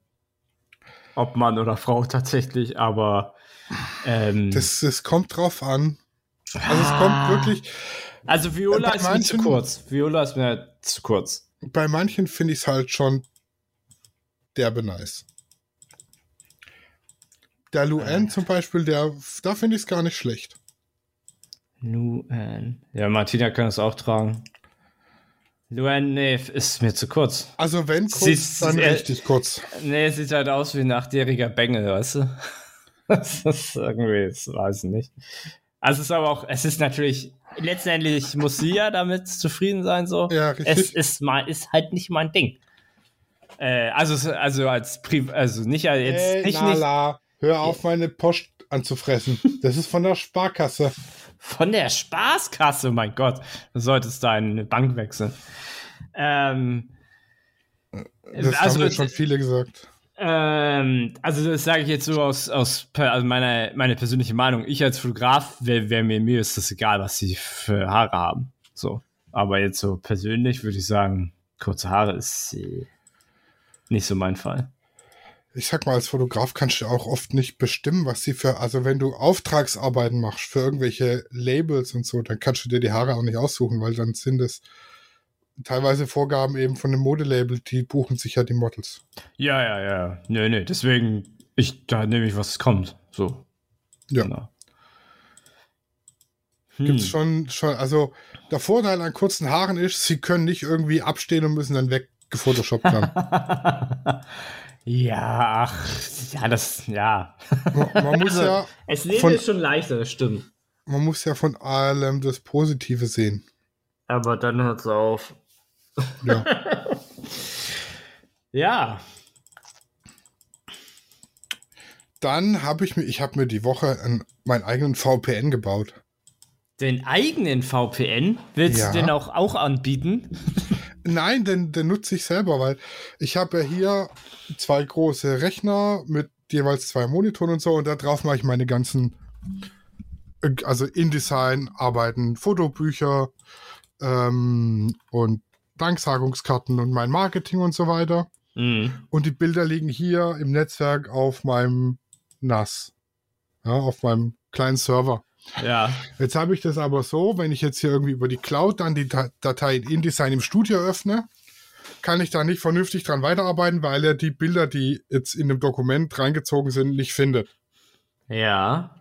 ob Mann oder Frau tatsächlich, aber ähm, Das, das kommt drauf an. Also es Ah. kommt wirklich, Also Viola ist mir zu manchen- kurz. Viola ist mir zu kurz. bei manchen finde ich es halt schon derbe nice. Der Luan zum Beispiel, der, da finde ich es gar nicht schlecht. Luan. Ja, Martina kann es auch tragen. Luan, nee, ist mir zu kurz. Also wenn kurz, Siehst- dann äh, richtig kurz. Nee, es sieht halt aus wie ein achtjähriger Bengel, weißt du? Das ist irgendwie, das weiß ich nicht. Also es ist aber auch, es ist natürlich, letztendlich muss sie ja damit zufrieden sein, so. Ja, es richtig. ist mal, ist halt nicht mein Ding. Äh, also, es- also als Pri also nicht als jetzt, Ey, nicht, nicht Nala, hör auf, meine Post anzufressen. Das ist von der Sparkasse. Von der Spaßkasse, mein Gott. Du solltest da eine Bank wechseln. Ähm, Das also, haben schon viele gesagt. ähm, also das sage ich jetzt so aus, aus also meiner meine persönliche Meinung. Ich als Fotograf, wär, wär mir, mir ist das egal, was sie für Haare haben. So. Aber jetzt so persönlich würde ich sagen, kurze Haare ist äh, nicht so mein Fall. Ich sag mal, als Fotograf kannst du auch oft nicht bestimmen, was sie für, also wenn du Auftragsarbeiten machst für irgendwelche Labels und so, dann kannst du dir die Haare auch nicht aussuchen, weil dann sind es teilweise Vorgaben eben von dem Modelabel, die buchen sich ja die Models. Ja, ja, ja. Nee, nee, deswegen, ich, da nehme ich, was kommt. So. Ja. Genau. Gibt's Hm. schon, schon, also der Vorteil an kurzen Haaren ist, sie können nicht irgendwie abstehen und müssen dann weggefotoshoppt werden. ja, ach, ja, das, ja. man, man muss Also, ja, Es Leben von- ist schon leichter, das stimmt. man muss ja von allem das Positive sehen. Aber dann hört's auf. Ja. Ja. Dann habe ich mir, ich habe mir die Woche einen, meinen eigenen VPN gebaut. Den eigenen VPN willst Ja. du den auch, auch anbieten? Nein, den, den nutze ich selber, weil ich habe ja hier zwei große Rechner mit jeweils zwei Monitoren und so und da drauf mache ich meine ganzen, also InDesign arbeiten, Fotobücher ähm, und Danksagungskarten und mein Marketing und so weiter. Mhm. Und die Bilder liegen hier im Netzwerk auf meinem NAS, ja, auf meinem kleinen Server. Ja. Jetzt habe ich das aber so, wenn ich jetzt hier irgendwie über die Cloud dann die Datei in InDesign im Studio öffne, kann ich da nicht vernünftig dran weiterarbeiten, weil er die Bilder, die jetzt in dem Dokument reingezogen sind, nicht findet. Ja.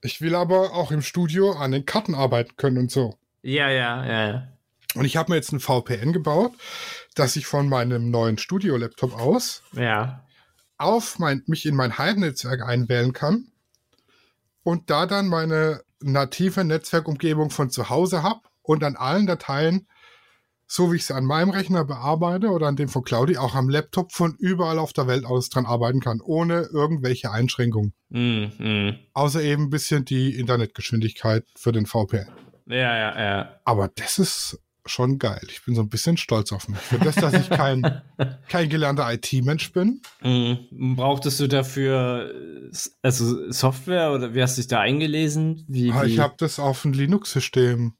Ich will aber auch im Studio an den Karten arbeiten können und so. Ja, ja, ja. Und ich habe mir jetzt ein VPN gebaut, dass ich von meinem neuen Studio-Laptop aus Ja. auf mein, mich in mein Heimnetzwerk einwählen kann und da dann meine native Netzwerkumgebung von zu Hause habe und an allen Dateien, so wie ich sie an meinem Rechner bearbeite oder an dem von Claudi, auch am Laptop von überall auf der Welt aus dran arbeiten kann, ohne irgendwelche Einschränkungen. Mhm. Mhm. Außer eben ein bisschen die Internetgeschwindigkeit für den VPN. Ja, ja, ja. Aber das ist schon geil. Ich bin so ein bisschen stolz auf mich. Für das, dass ich kein, kein gelernter IT-Mensch bin. Mhm. Brauchtest du dafür also Software oder wie hast du dich da eingelesen? Wie, Aber wie? Ich habe das auf ein Linux-System.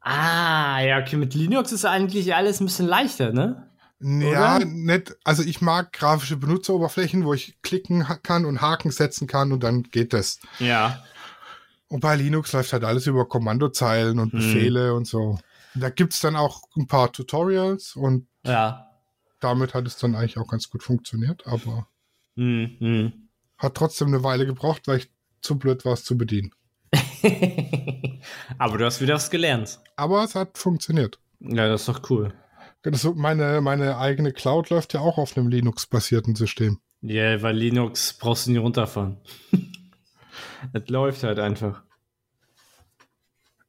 Ah, ja, okay, mit Linux ist eigentlich alles ein bisschen leichter, ne? Ja, Oder? nicht. Also ich mag grafische Benutzeroberflächen, wo ich klicken kann und Haken setzen kann und dann geht das. Ja. Und bei Linux läuft halt alles über Kommandozeilen und Hm. Befehle und so. Da gibt's dann auch ein paar Tutorials und Ja. damit hat es dann eigentlich auch ganz gut funktioniert, aber Mhm. Hat trotzdem eine Weile gebraucht, weil ich zu blöd war, es zu bedienen. Aber du hast wieder was gelernt. Aber es hat funktioniert. Ja, das ist doch cool. Das meine, meine eigene Cloud läuft ja auch auf einem Linux-basierten System. Ja, weil Linux brauchst du nie runterfahren. das läuft halt einfach.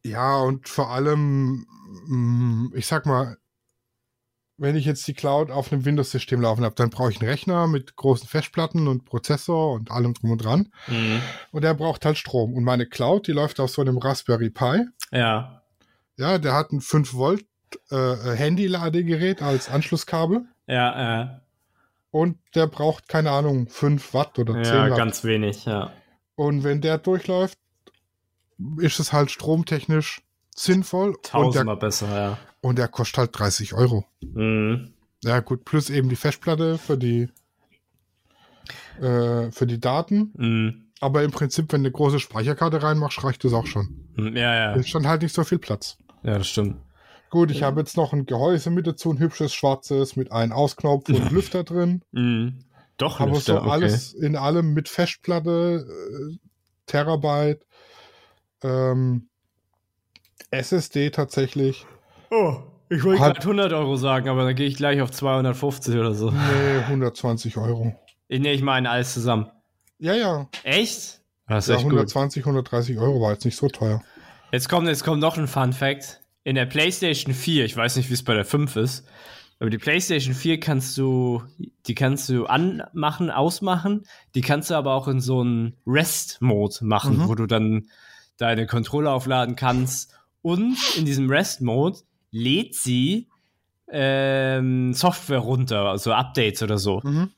Ja, und vor allem, mm, ich sag mal, wenn ich jetzt die Cloud auf einem Windows-System laufen habe, dann brauche ich einen Rechner mit großen Festplatten und Prozessor und allem drum und dran. Mhm. Und der braucht halt Strom. Und meine Cloud, die läuft auf so einem Raspberry Pi. Ja. Ja, der hat ein 5 Volt äh, Handy-Ladegerät als Anschlusskabel. Ja, äh, Und der braucht, keine Ahnung, 5 Watt oder 10 ja, Watt. ganz wenig, ja. Und wenn der durchläuft, ist es halt stromtechnisch sinnvoll. Und der, Tausendmal besser, ja. und der kostet halt 30 Euro. Mhm. Ja, gut, plus eben die Festplatte für die, äh, für die Daten. Mhm. Aber im Prinzip, wenn du eine große Speicherkarte reinmachst, reicht das auch schon. Mhm, Ja, ja. Ist dann halt nicht so viel Platz. Ja, das stimmt. Gut, ich habe jetzt noch ein Gehäuse mit dazu, ein hübsches schwarzes mit einem Ausknopf und Lüfter drin. Mhm. Doch, Aber Lüfter, so alles in allem mit Festplatte, äh, Terabyte, ähm, SSD tatsächlich. Oh, ich wollte gerade 100 Euro sagen, aber dann gehe ich gleich auf 250 oder so. Nee, 120 Euro. Ich, nee, ich meine alles zusammen. Ja, ja. Echt? Das ist ja echt gut. 120, 130 Euro war jetzt nicht so teuer. Jetzt kommt, jetzt kommt noch ein Fun Fact. In der PlayStation 4, ich weiß nicht, wie es bei der 5 ist, aber die PlayStation 4 kannst du, die kannst du anmachen, ausmachen, die kannst du aber auch in so einen Rest-Mode machen, Mhm. wo du dann deine Controller aufladen kannst. Und in diesem Rest-Mode lädt sie ähm, Software runter, also Updates oder so. Mhm.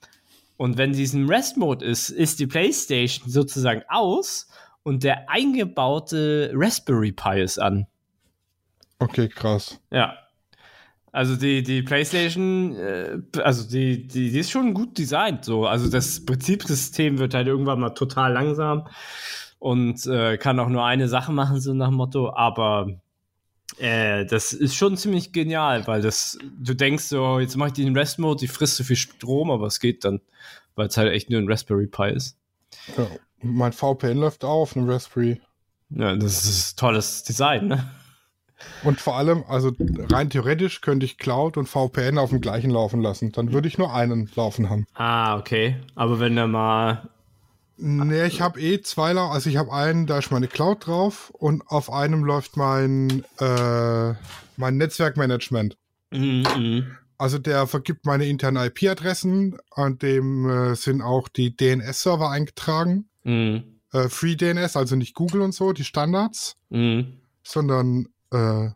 Und wenn diesem Rest-Mode ist, ist die PlayStation sozusagen aus und der eingebaute Raspberry Pi ist an. Okay, krass. Ja. Also die, die PlayStation, äh, also die, die, die ist schon gut designt. So. Also das Betriebssystem wird halt irgendwann mal total langsam und äh, kann auch nur eine Sache machen, so nach dem Motto. Aber äh, das ist schon ziemlich genial, weil das, du denkst so, jetzt mache ich den Rest-Mode, die frisst so viel Strom, aber es geht dann, weil es halt echt nur ein Raspberry Pi ist. Ja. Mein VPN läuft auch auf einem Raspberry. Ja, das ist tolles Design, ne? Und vor allem, also rein theoretisch könnte ich Cloud und VPN auf dem gleichen laufen lassen. Dann würde ich nur einen laufen haben. Ah, okay. Aber wenn er mal. Nee, ich habe eh zwei, also ich habe einen, da ist meine Cloud drauf und auf einem läuft mein, äh, mein Netzwerkmanagement. Mhm, mhm. Also der vergibt meine internen IP-Adressen, an dem äh, sind auch die DNS-Server eingetragen. Mhm. Äh, Free DNS, also nicht Google und so, die Standards, Mhm. sondern äh,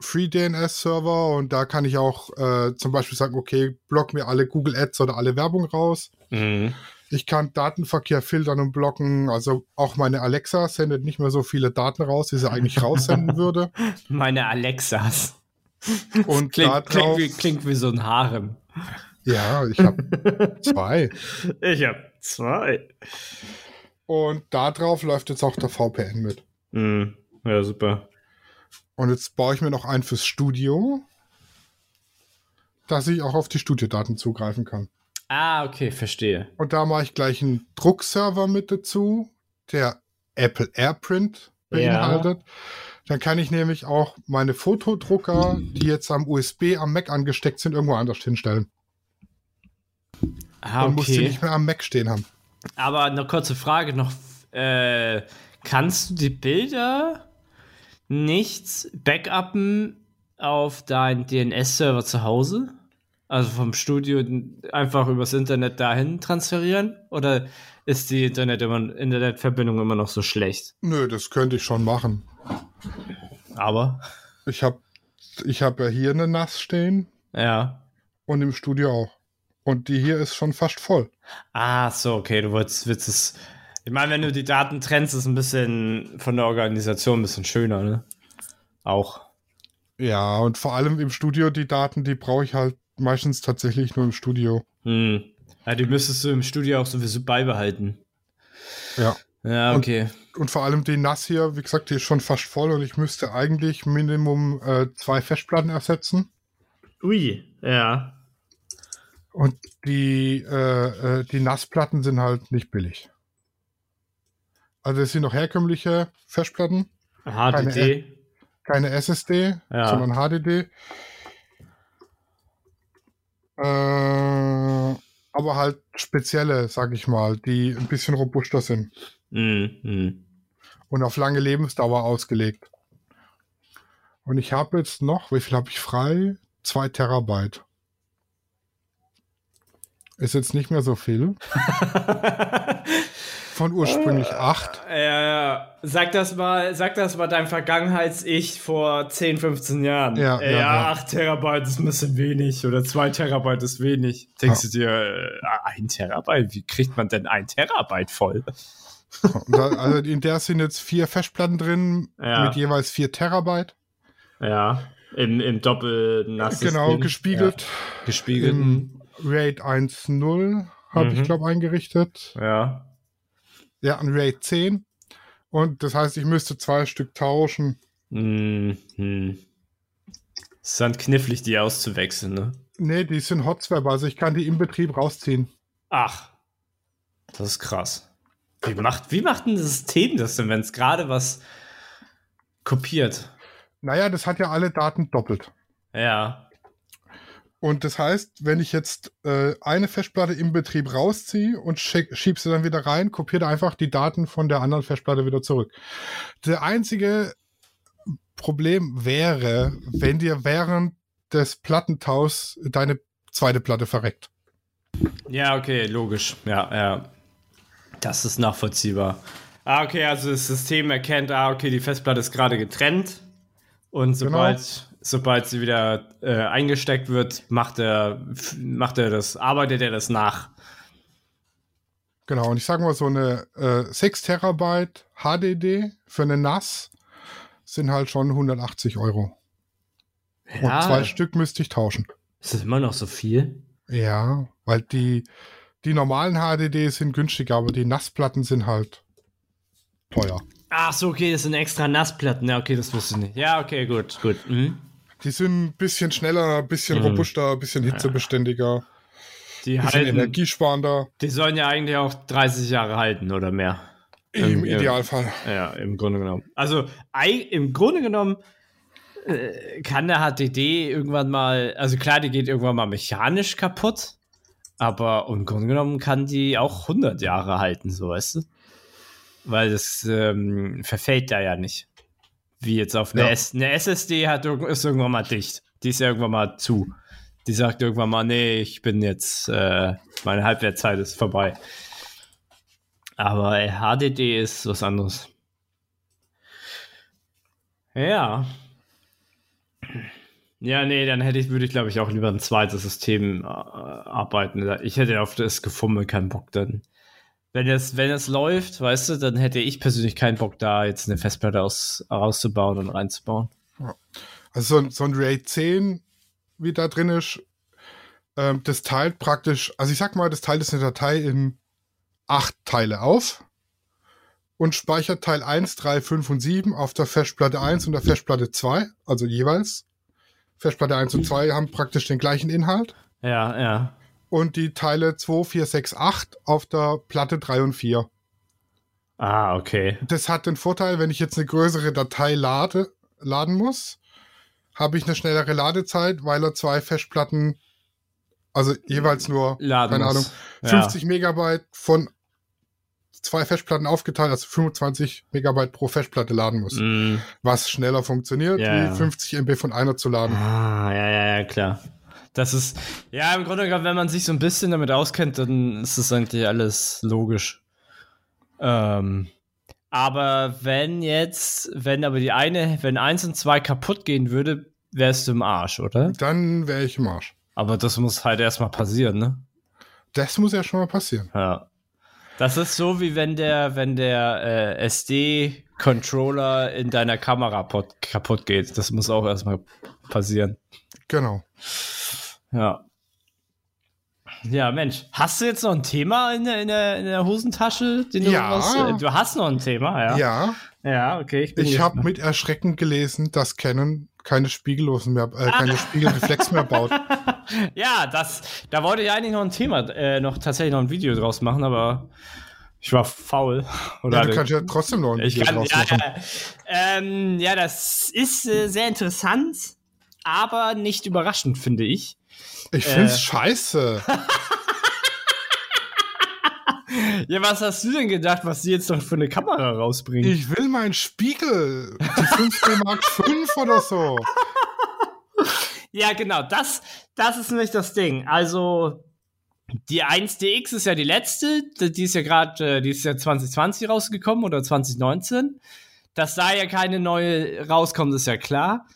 Free DNS-Server und da kann ich auch äh, zum Beispiel sagen, okay, block mir alle Google Ads oder alle Werbung raus. Mhm. Ich kann Datenverkehr filtern und blocken. Also auch meine Alexa sendet nicht mehr so viele Daten raus, wie sie eigentlich raussenden würde. Meine Alexas. Und Klingt, da klingt, wie, klingt wie so ein Harem. ja, ich habe zwei. Ich hab zwei. Und da drauf läuft jetzt auch der VPN mit. Mhm. Ja, super. Und jetzt baue ich mir noch einen fürs Studio, dass ich auch auf die Studiodaten zugreifen kann. Ah, okay, verstehe. Und da mache ich gleich einen Druckserver mit dazu, der Apple AirPrint beinhaltet. Dann kann ich nämlich auch meine Fotodrucker, die jetzt am USB am Mac angesteckt sind, irgendwo anders hinstellen. Ah, Dann muss die okay. nicht mehr am Mac stehen haben. Aber eine kurze Frage noch. Äh, kannst du die Bilder nicht backuppen auf deinen DNS-Server zu Hause? Also vom Studio einfach übers Internet dahin transferieren? Oder ist die Internet immer, Internetverbindung immer noch so schlecht? Nö, das könnte ich schon machen. Aber, Ich habe ich hab ja hier eine NAS stehen ja. und im Studio auch. Und die hier ist schon fast voll. Ah, so, okay, du wolltest, willst es. Ich meine, wenn du die Daten trennst, ist ein bisschen von der Organisation ein bisschen schöner, ne? Auch. Ja, und vor allem im Studio die Daten, die brauche ich halt meistens tatsächlich nur im Studio. Hm. Ja, die müsstest du im Studio auch sowieso beibehalten. Ja. Ja, Und- okay. Und vor allem die NAS hier, wie gesagt, die ist schon fast voll und ich müsste eigentlich Minimum äh, zwei Festplatten ersetzen. Ui, ja. Und die, äh, äh, die NAS-Platten sind halt nicht billig. Also es sind noch herkömmliche Festplatten, HDD. keine SSD, Ja. sondern HDD. Äh, aber halt spezielle, sag ich mal, die ein bisschen robuster sind Hm, hm. und auf lange Lebensdauer ausgelegt. Und ich habe jetzt noch, wie viel habe ich frei? Zwei Terabyte. Ist jetzt nicht mehr so viel. Von ursprünglich acht. Ja, ja. Sag das mal, sag das mal deinem Vergangenheits-Ich vor 10, 15 Jahren. Ja, Äh, ja, ja. 8 Terabyte ist ein bisschen wenig oder 2 Terabyte ist wenig. Denkst du dir, äh, ein Terabyte? Wie kriegt man denn ein Terabyte voll? Da, also in der sind jetzt vier Festplatten drin Ja. mit jeweils vier Terabyte. Ja, im, im doppel genau, gespiegelt. Ja, gespiegelt. Im RAID 1.0 habe Mhm. ich, glaube eingerichtet. Ja. Ja, ein RAID 10. Und das heißt, ich müsste zwei Stück tauschen. Mhm. Ist dann knifflig, die auszuwechseln, ne? Nee, die sind Hotswap, also ich kann die im Betrieb rausziehen. Ach, das ist krass. Wie macht, wie macht ein System das denn, wenn es gerade was kopiert? Naja, das hat ja alle Daten doppelt. Ja. Und das heißt, wenn ich jetzt äh, eine Festplatte im Betrieb rausziehe und schick, schieb sie dann wieder rein, kopiert er einfach die Daten von der anderen Festplatte wieder zurück. Der einzige Problem wäre, wenn dir während des Plattentaus deine zweite Platte verreckt. Ja, okay, logisch. Ja, ja. Das ist nachvollziehbar. Ah, okay, also das System erkennt, ah, okay, die Festplatte ist gerade getrennt. Und sobald, sobald sie wieder äh, eingesteckt wird, macht er, macht er das, arbeitet er das nach. Genau, und ich sage mal, so eine äh, 6 Terabyte HDD für eine NAS sind halt schon 180 Euro. Ja. Und zwei Stück müsste ich tauschen. Ist das immer noch so viel? Ja, weil die, die normalen HDD sind günstiger, aber die Nassplatten sind halt teuer. Ach so, okay, das sind extra Nassplatten. Ja, okay, das wusste ich nicht. Ja, okay, gut, gut. Mhm. Die sind ein bisschen schneller, ein bisschen Mhm. robuster, ein bisschen hitzebeständiger, Die ein bisschen halten, energiesparender. die sollen ja eigentlich auch 30 Jahre halten oder mehr. Im Ähm, ja. Idealfall. Ja, im Grunde genommen. Also im Grunde genommen äh, kann der HDD irgendwann mal, also klar, die geht irgendwann mal mechanisch kaputt, aber im Grunde genommen kann die auch 100 Jahre halten, so weißt du? Weil das ähm, verfällt da ja nicht. Wie jetzt auf einer Ja. S eine SSD hat, ist irgendwann mal dicht. Die ist ja irgendwann mal zu. Die sagt irgendwann mal, nee, ich bin jetzt, äh, meine Halbwertszeit ist vorbei. Aber HDD ist was anderes. Ja. Ja, nee, dann hätte ich, würde ich glaube ich auch lieber ein zweites System äh, arbeiten. Ich hätte auf das Gefummel keinen Bock dann. Wenn es, wenn es läuft, weißt du, dann hätte ich persönlich keinen Bock, da jetzt eine Festplatte aus, rauszubauen und reinzubauen. Also so, ein- so ein RAID 10, wie da drin ist, ähm, das teilt praktisch, also ich sag mal, das teilt ist eine Datei in acht Teile auf und speichert Teil 1, 3, 5 und 7 auf der Festplatte 1 und der Festplatte 2, also jeweils. Festplatte 1 und 2 haben praktisch den gleichen Inhalt Ja, ja. Und die Teile 2, 4, 6, 8 auf der Platte 3 und 4. Ah, okay. Das hat den Vorteil, wenn ich jetzt eine größere Datei lade, laden muss, habe ich eine schnellere Ladezeit, weil er zwei Festplatten, also jeweils nur, Laden keine muss. Ahnung, Ja. 50 Megabyte von zwei Festplatten aufgeteilt, also 25 Megabyte pro Festplatte laden muss. Mm. Was schneller funktioniert, Ja, wie ja. 50 MB von einer zu laden. Ah, ja, ja, ja, klar. Das ist, ja, im Grunde genommen, wenn man sich so ein bisschen damit auskennt, dann ist das eigentlich alles logisch. Ähm, aber wenn jetzt, wenn aber die eine, wenn eins und zwei kaputt gehen würde, wärst du im Arsch, oder? Dann wäre ich im Arsch. Aber das muss halt erstmal passieren, ne? Das muss ja schon mal passieren. Ja. Das ist so, wie wenn der, wenn der äh, SD-Controller in deiner Kamera kaputt geht. Das muss auch erstmal passieren. Genau. Ja. Ja, Mensch, hast du jetzt noch ein Thema in der, in der, in der Hosentasche? Den du, Ja. was, äh, du hast noch ein Thema, ja? Ja, Ja, okay. Ich, ich habe mit Erschrecken gelesen, dass Canon keine Spiegellosen mehr, äh, keine Spiegelreflex mehr baut. Ja, das, da wollte ich eigentlich noch ein Thema, äh, noch tatsächlich noch ein Video draus machen, aber ich war faul. Oder Ja, du kannst ja trotzdem noch ein Video kann, draus ja, machen. ja, ähm, ja, das ist äh, sehr interessant, aber nicht überraschend, finde ich. Ich find's äh, scheiße. Ja, was hast du denn gedacht, was sie jetzt noch für eine Kamera rausbringen? Ich will meinen Spiegel. Die 5D Mark 5 oder so. Ja, genau, das, das ist nämlich das Ding. Also, die 1DX ist ja die letzte, die ist ja gerade, die ist ja 2020 rausgekommen oder 2019. Dass da ja keine neue rauskommt, ist ja klar.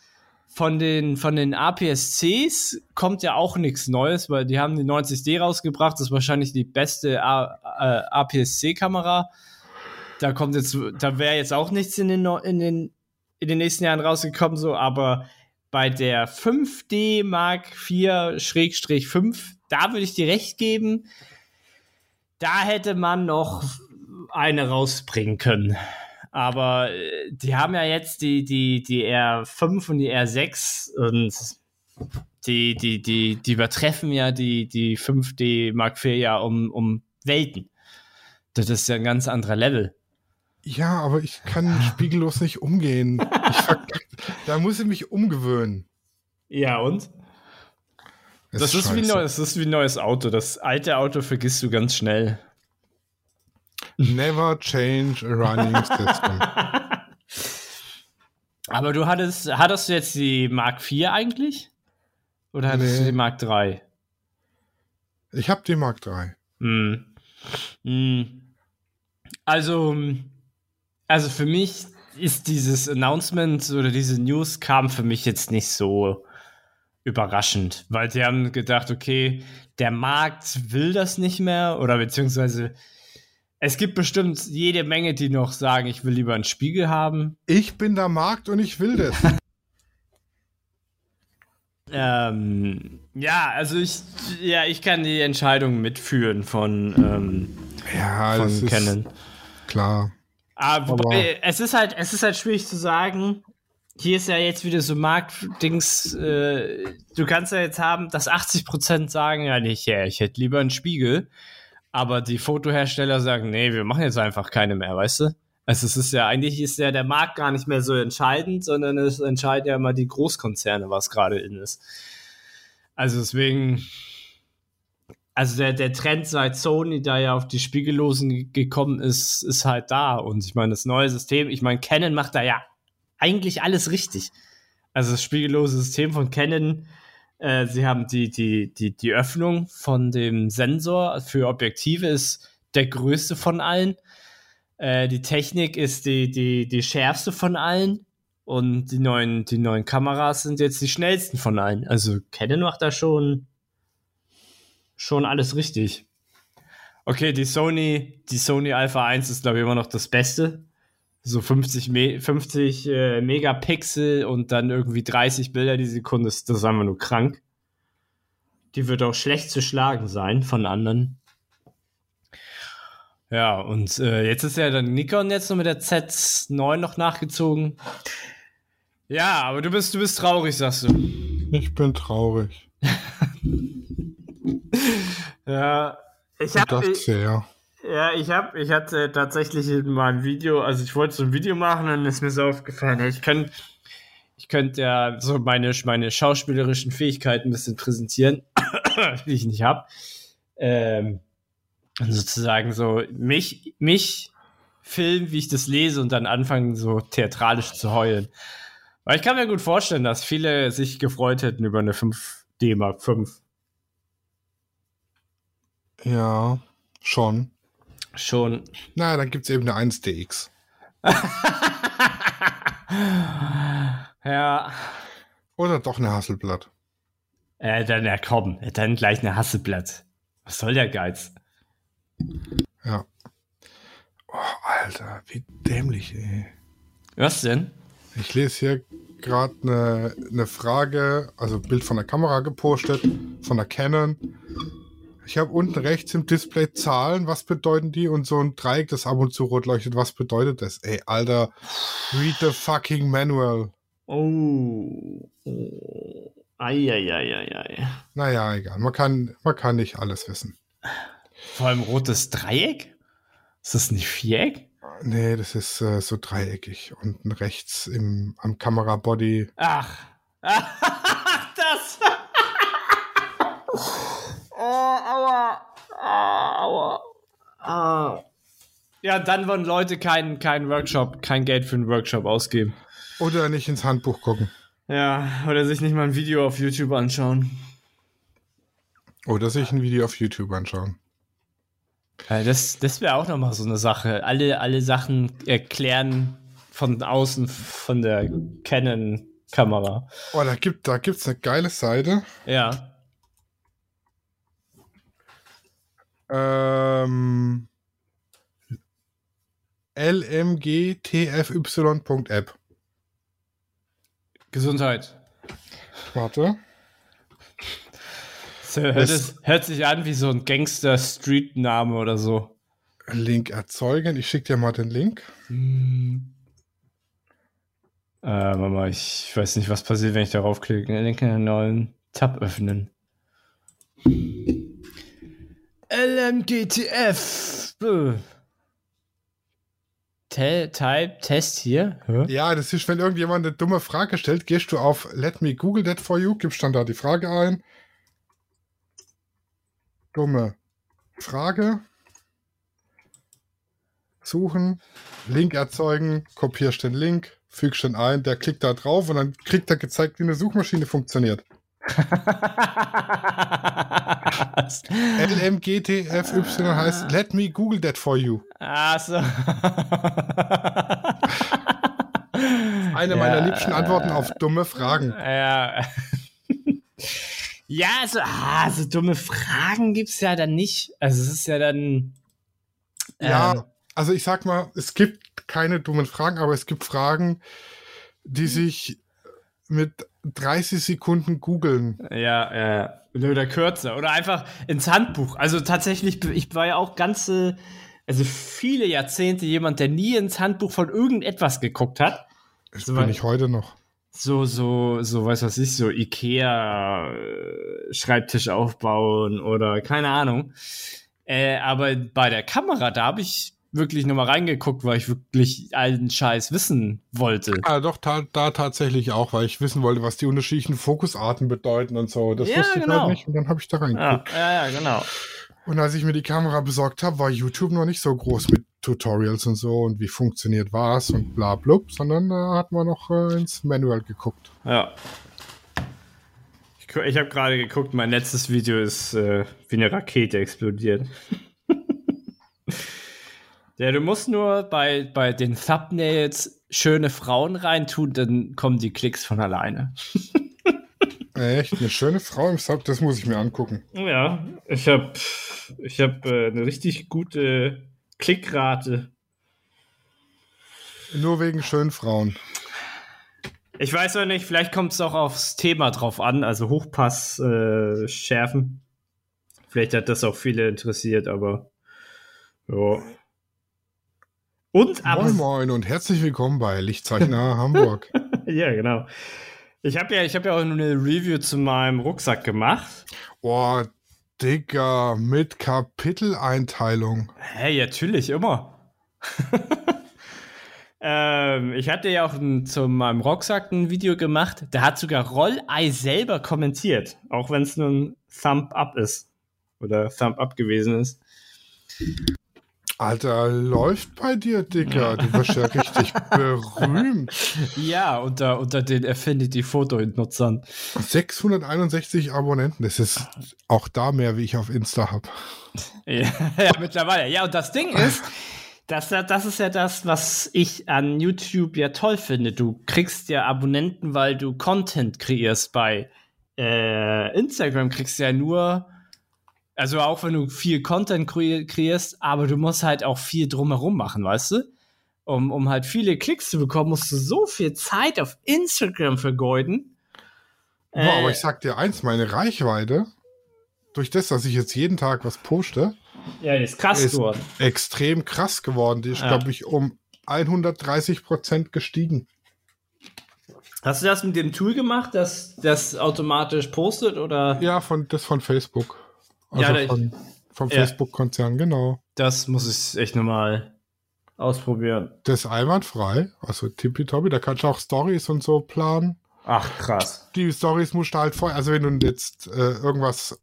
Von den, von den APS-Cs kommt ja auch nichts Neues, weil die haben die 90D rausgebracht. Das ist wahrscheinlich die beste A- äh, APS-C-Kamera. Da kommt jetzt, da wäre jetzt auch nichts in den, in den, in den nächsten Jahren rausgekommen, so, aber bei der 5D Mark IV Schrägstrich 5, da würde ich dir recht geben, da hätte man noch eine rausbringen können. Aber äh, die haben ja jetzt die, die, die R5 und die R6 und die, die, die, die übertreffen ja die, die 5D Mark IV ja um, um Welten. Das ist ja ein ganz anderer Level. Ja, aber ich kann spiegellos nicht umgehen. Da muss ich mich umgewöhnen. Ja, und? Das ist, wie neues, das ist wie ein neues Auto. Das alte Auto vergisst du ganz schnell. Never change a running system. Aber du hattest, hattest du jetzt die Mark IV eigentlich? Oder hattest Nee. du die Mark III? Ich habe die Mark 3. Hm. Hm. Also, also für mich ist dieses Announcement oder diese News kam für mich jetzt nicht so überraschend, weil sie haben gedacht, okay, der Markt will das nicht mehr oder beziehungsweise es gibt bestimmt jede Menge, die noch sagen, ich will lieber einen Spiegel haben. Ich bin der Markt und ich will das. Ähm, ja, also ich, ja, ich kann die Entscheidung mitführen von, ähm, Ja, von das ist Canon. klar. Aber, wobei, es ist halt, es ist halt schwierig zu sagen. Hier ist ja jetzt wieder so Marktdings, äh, du kannst ja jetzt haben, dass 80% sagen, ja nicht, ja, ich hätte lieber einen Spiegel. Aber die Fotohersteller sagen, nee, wir machen jetzt einfach keine mehr, weißt du? Also es ist ja, eigentlich ist ja der Markt gar nicht mehr so entscheidend, sondern es entscheiden ja immer die Großkonzerne, was gerade in ist. Also deswegen, also der, der Trend seit Sony da ja auf die Spiegellosen ge- gekommen ist, ist halt da. Und ich meine, das neue System, ich meine, Canon macht da ja eigentlich alles richtig. Also das spiegellose System von Canon, äh, sie haben die, die, die, die Öffnung von dem Sensor für Objektive ist der größte von allen. Äh, die Technik ist die, die, die schärfste von allen. Und die neuen, die neuen Kameras sind jetzt die schnellsten von allen. Also Canon macht da schon, schon alles richtig. Okay, die Sony, die Sony Alpha 1 ist, glaube ich, immer noch das Beste. So 50, Me 50 äh, Megapixel und dann irgendwie 30 Bilder die Sekunde, das das ist einfach nur krank. Die wird auch schlecht zu schlagen sein von anderen. Ja, und äh, jetzt ist ja dann Nikon jetzt noch mit der Z9 noch nachgezogen. Ja, aber du bist, du bist traurig, sagst du. Ich bin traurig. Ja, ich habe das sehr. Ja, ich habe, ich hatte tatsächlich mal ein Video, also ich wollte so ein Video machen und ist mir so aufgefallen, ich könnte, ich könnte ja so meine, meine schauspielerischen Fähigkeiten ein bisschen präsentieren, die ich nicht habe. Ähm, sozusagen so mich, mich filmen, wie ich das lese und dann anfangen, so theatralisch zu heulen. Weil ich kann mir gut vorstellen, dass viele sich gefreut hätten über eine 5D Mark 5. Ja, schon. Schon. Na, dann gibt's eben eine 1DX. ja. Oder doch eine Hasselblatt. Äh, dann, ja komm, dann gleich eine Hasseblatt. Was soll der Geiz? Ja. Oh, Alter, wie dämlich, ey. Was denn? Ich lese hier gerade eine ne Frage, also Bild von der Kamera gepostet, von der Canon. Ich habe unten rechts im Display Zahlen, was bedeuten die? Und so ein Dreieck, das ab und zu rot leuchtet, was bedeutet das? Ey, Alter, read the fucking manual. Oh. oh. Eieieiei. Naja, egal, man kann, man kann nicht alles wissen. Vor allem rotes Dreieck? Ist das nicht Viereck? Nee, das ist äh, so dreieckig. Unten rechts im, am Kamerabody. Ach. das. oh, aua. Ah, aua. Ah. Ja, dann wollen Leute keinen keinen Workshop, kein Geld für einen Workshop ausgeben. Oder nicht ins Handbuch gucken. Ja, oder sich nicht mal ein Video auf YouTube anschauen. Oder sich ein Video auf YouTube anschauen. Ja, das das wäre auch nochmal so eine Sache. Alle, alle Sachen erklären von außen von der Canon-Kamera. Oh, da gibt da gibt's eine geile Seite. Ja. Ähm, lmgtfy.app. Gesundheit. Warte. Das hört, Das- es, hört sich an wie so ein Gangster-Street-Name oder so. Link erzeugen. Ich schicke dir mal den Link. Äh, warte mal, ich weiß nicht, was passiert, wenn ich darauf klicke. Einen neuen Tab öffnen. LMGTF. Te Type Test hier. Hä? Ja, das ist, wenn irgendjemand eine dumme Frage stellt, gehst du auf Let me Google that for you, gibst dann da die Frage ein. Dumme Frage. Suchen, Link erzeugen, kopierst den Link, fügst den ein, der klickt da drauf und dann kriegt er gezeigt, wie eine Suchmaschine funktioniert. LMGTFY heißt Let me Google that for you. Ach so. Eine meiner liebsten Antworten auf dumme Fragen. Ja. Ja, also, ah, so dumme Fragen gibt's ja dann nicht. Also es ist ja dann. Ja, ähm, also ich sag mal, es gibt keine dummen Fragen, aber es gibt Fragen, die sich mit 30 Sekunden googeln. Ja, ja. Oder kürzer. Oder einfach ins Handbuch. Also tatsächlich, ich war ja auch ganze, also viele Jahrzehnte jemand, der nie ins Handbuch von irgendetwas geguckt hat. Das so, bin ich heute noch. So, so, so, weiß was ich, so Ikea äh, Schreibtisch aufbauen oder keine Ahnung. Äh, aber bei der Kamera, da habe ich wirklich nochmal reingeguckt, weil ich wirklich allen Scheiß wissen wollte. Ja, doch, ta da tatsächlich auch, weil ich wissen wollte, was die unterschiedlichen Fokusarten bedeuten und so. Das ja, wusste genau. ich halt nicht und dann habe ich da reingeguckt. Ja, ja, ja, genau. Und als ich mir die Kamera besorgt habe, war YouTube noch nicht so groß mit Tutorials und so und wie funktioniert was und bla blub, sondern da äh, hat man noch äh, ins Manual geguckt. Ja. Ich, ich habe gerade geguckt, mein letztes Video ist äh, wie eine Rakete explodiert. Ja, du musst nur bei, bei den Thumbnails schöne Frauen reintun, dann kommen die Klicks von alleine. Echt? Eine schöne Frau im Sub, das muss ich mir angucken. Ja, ich habe ich hab, äh, eine richtig gute Klickrate. Nur wegen schönen Frauen. Ich weiß auch nicht, vielleicht kommt es auch aufs Thema drauf an, also Hochpass äh, schärfen. Vielleicht hat das auch viele interessiert, aber ja. Und aber. Moin Moin und herzlich willkommen bei Lichtzeichner Hamburg. ja, genau. Ich habe ja, hab ja auch eine Review zu meinem Rucksack gemacht. Boah, Digga, mit Kapiteleinteilung. Hä, hey, natürlich, immer. ähm, ich hatte ja auch ein, zu meinem Rucksack ein Video gemacht. Da hat sogar Rollei selber kommentiert. Auch wenn es nur ein Thumb Up ist. Oder Thumb Up gewesen ist. Alter, läuft bei dir, Digga. Du wirst ja richtig berühmt. Ja, unter, unter den Affinity-Foto-Nutzern. 661 Abonnenten. Das ist auch da mehr, wie ich auf Insta habe. Ja, ja, mittlerweile. Ja, und das Ding ist, das, das ist ja das, was ich an YouTube ja toll finde. Du kriegst ja Abonnenten, weil du Content kreierst. Bei äh, Instagram kriegst du ja nur also auch wenn du viel Content kre kreierst, aber du musst halt auch viel drumherum machen, weißt du? Um, um halt viele Klicks zu bekommen, musst du so viel Zeit auf Instagram vergeuden. Boah, äh, aber ich sag dir eins, meine Reichweite, durch das, dass ich jetzt jeden Tag was poste, ja, ist krass ist geworden. Extrem krass geworden. Die ist, ja. glaube ich, um 130 Prozent gestiegen. Hast du das mit dem Tool gemacht, dass das automatisch postet oder? Ja, von das von Facebook. Also ja, von, vom ja. Facebook-Konzern, genau. Das muss ich echt nochmal ausprobieren. Das ist einwandfrei, also tippitoppi, da kannst du auch Stories und so planen. Ach, krass. Die Stories musst du halt vorher, also wenn du jetzt äh, irgendwas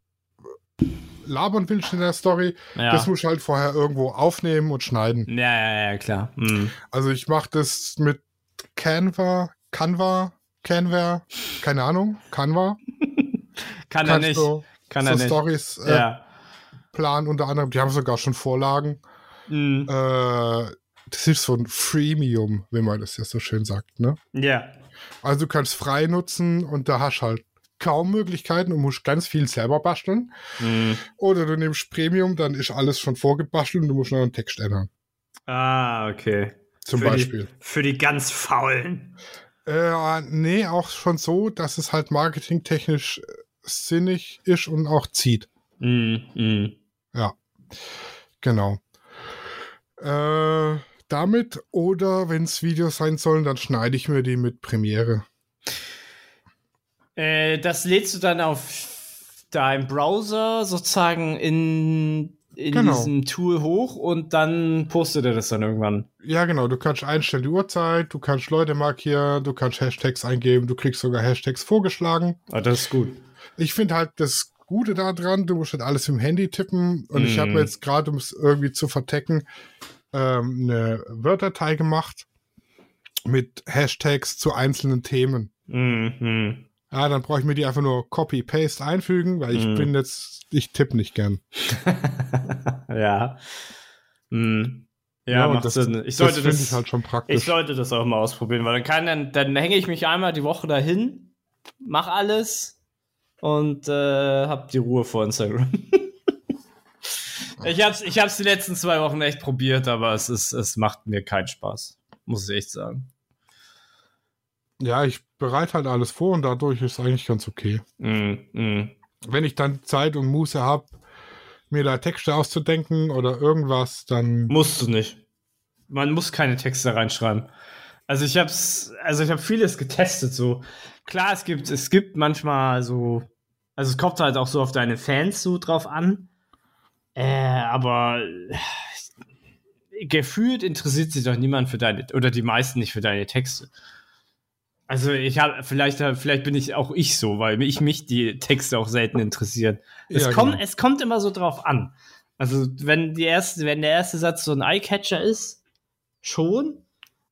labern willst in der Story, ja. das musst du halt vorher irgendwo aufnehmen und schneiden. Ja, ja, ja, klar. Mhm. Also ich mache das mit Canva, Canva, Canva, keine Ahnung, Canva. Kann er nicht. Du, kann so Stories äh, ja. planen unter anderem. Die haben sogar schon Vorlagen. Mhm. Äh, das ist so ein Freemium, wie man das ja so schön sagt, ne? Ja. Also du kannst frei nutzen und da hast halt kaum Möglichkeiten und musst ganz viel selber basteln. Mhm. Oder du nimmst Premium, dann ist alles schon vorgebastelt und du musst nur einen Text ändern. Ah, okay. Zum für Beispiel. Die, für die ganz Faulen. Äh, nee, auch schon so, dass es halt marketingtechnisch äh, sinnig ist und auch zieht. Mm, mm. Ja, genau. Äh, damit oder wenn es Videos sein sollen, dann schneide ich mir die mit Premiere. Äh, das lädst du dann auf deinem Browser sozusagen in, in genau. diesem Tool hoch und dann postet er das dann irgendwann. Ja, genau. Du kannst einstellen die Uhrzeit, du kannst Leute markieren, du kannst Hashtags eingeben, du kriegst sogar Hashtags vorgeschlagen. Ah, das ist gut. Ich finde halt das Gute daran, du musst halt alles im Handy tippen und mm. ich habe mir mhm. jetzt gerade, um es irgendwie zu vertecken, ähm, eine Word-Datei gemacht mit Hashtags zu einzelnen Themen. Mm Ja, dann brauche ich mir die einfach nur Copy-Paste einfügen, weil ich mm. bin jetzt, ich tippe nicht gern. ja. Mm. Ja, ja macht das, Sinn. Ich sollte das, das ich halt schon praktisch. Ich sollte das auch mal ausprobieren, weil dann kann dann, dann hänge ich mich einmal die Woche dahin, mach alles, und äh, hab die Ruhe vor Instagram. ich hab's, ich hab's die letzten zwei Wochen echt probiert, aber es ist, es macht mir keinen Spaß. Muss ich echt sagen. Ja, ich bereite halt alles vor und dadurch ist es eigentlich ganz okay. Mm, mm. Wenn ich dann Zeit und Muße habe, mir da Texte auszudenken oder irgendwas, dann. Musst du nicht. Man muss keine Texte reinschreiben. Also ich hab's, also ich habe vieles getestet. So klar, es gibt, es gibt manchmal so, also es kommt halt auch so auf deine Fans so drauf an. Äh, aber äh, gefühlt interessiert sich doch niemand für deine oder die meisten nicht für deine Texte. Also ich habe vielleicht vielleicht bin ich auch ich so, weil ich mich die Texte auch selten interessieren. Es Ja, kommt genau. es kommt immer so drauf an. Also wenn die erste wenn der erste Satz so ein Eyecatcher ist, schon,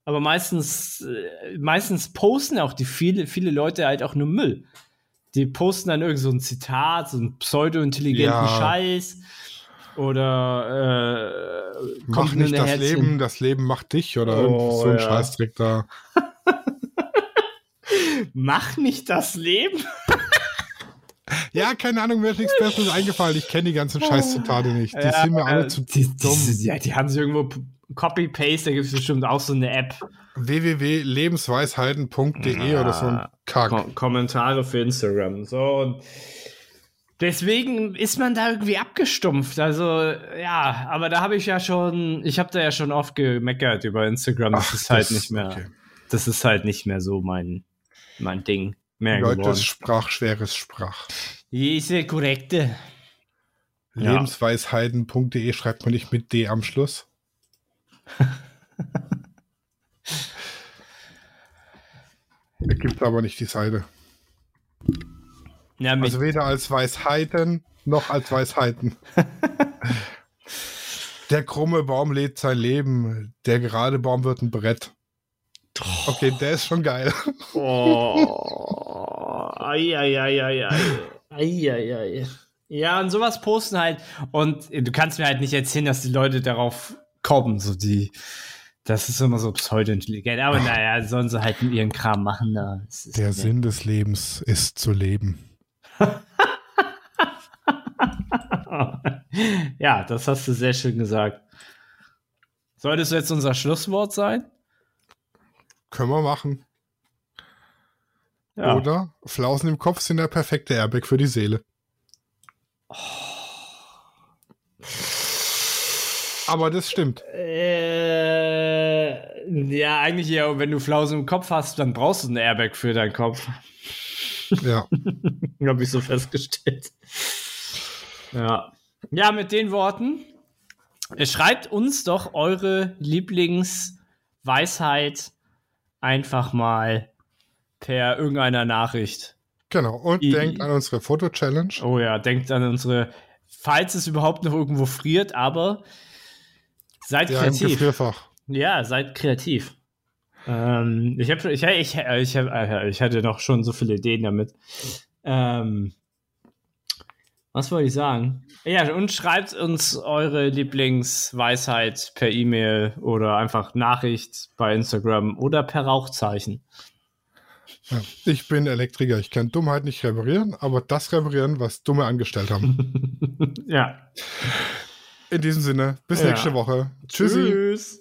aber meistens äh, meistens posten auch die viele viele Leute halt auch nur Müll. Die posten dann irgend so ein Zitat, so einen pseudo-intelligenten Ja. Scheiß oder äh, Mach nicht das Herzchen- Leben, das Leben macht dich oder Oh, so ein ja. Scheißdreck da. Mach nicht das Leben. Ja, keine Ahnung, mir ist nichts Besseres eingefallen. Ich kenne die ganzen Scheißzitate nicht. Die Ja, sind mir alle äh, zu die, dumm. Die, ja, die haben sie irgendwo Copy-Paste, da gibt es bestimmt auch so eine App. www.lebensweisheiten.de Ja. oder so ein Kack. Ko Kommentare für Instagram. So und deswegen ist man da irgendwie abgestumpft. Also, ja, aber da habe ich ja schon, ich habe da ja schon oft gemeckert über Instagram. Das Ach, ist halt das- nicht mehr, okay. das ist halt nicht mehr so mein, mein Ding mehr Leute, geworden. Sprach, schweres Sprach. Diese korrekte. Lebensweisheiten.de schreibt man nicht mit D am Schluss. Da gibt aber nicht die Seite. Ja, Also weder als Weisheiten noch als Weisheiten. der krumme Baum lädt sein Leben, der gerade Baum wird ein Brett. Okay, der ist schon geil. Oh, ei, ei, ei, ei, ei. Ei, ei, ei. Ja, und sowas posten halt. Und du kannst mir halt nicht erzählen, dass die Leute darauf kommen, so die. Das ist immer so pseudo-intelligent. Aber naja, sollen sie halt ihren Kram machen da. Das ist Der mir- Sinn des Lebens ist zu leben. ja, das hast du sehr schön gesagt. Soll das jetzt unser Schlusswort sein? Können wir machen. Ja. Oder Flausen im Kopf sind der perfekte Airbag für die Seele. Aber das stimmt. Äh, ja, eigentlich ja, wenn du Flausen im Kopf hast, dann brauchst du ein Airbag für deinen Kopf. Ja. Habe ich so festgestellt. Ja. Ja, mit den Worten. äh, Schreibt uns doch eure Lieblingsweisheit einfach mal per irgendeiner Nachricht. Genau. Und I- denkt an unsere Foto-Challenge. Oh ja, denkt an unsere, falls es überhaupt noch irgendwo friert, aber seid Ja, kreativ. Ja, seid kreativ. Ähm, ich habe ich, ich, ich, hab, ich hatte noch schon so viele Ideen damit. Ähm, was wollte ich sagen? Ja, und schreibt uns eure Lieblingsweisheit per E-Mail oder einfach Nachricht bei Instagram oder per Rauchzeichen. Ja. Ich bin Elektriker. Ich kann Dummheit nicht reparieren, aber das reparieren, was Dumme angestellt haben. ja. In diesem Sinne, bis Ja. nächste Woche. Tschüssi. Tschüss.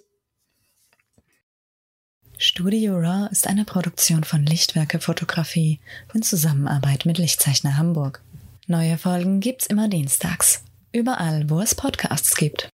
Studio Raw ist eine Produktion von Lichtwerke Fotografie in Zusammenarbeit mit Lichtzeichner Hamburg. Neue Folgen gibt's immer dienstags. Überall, wo es Podcasts gibt.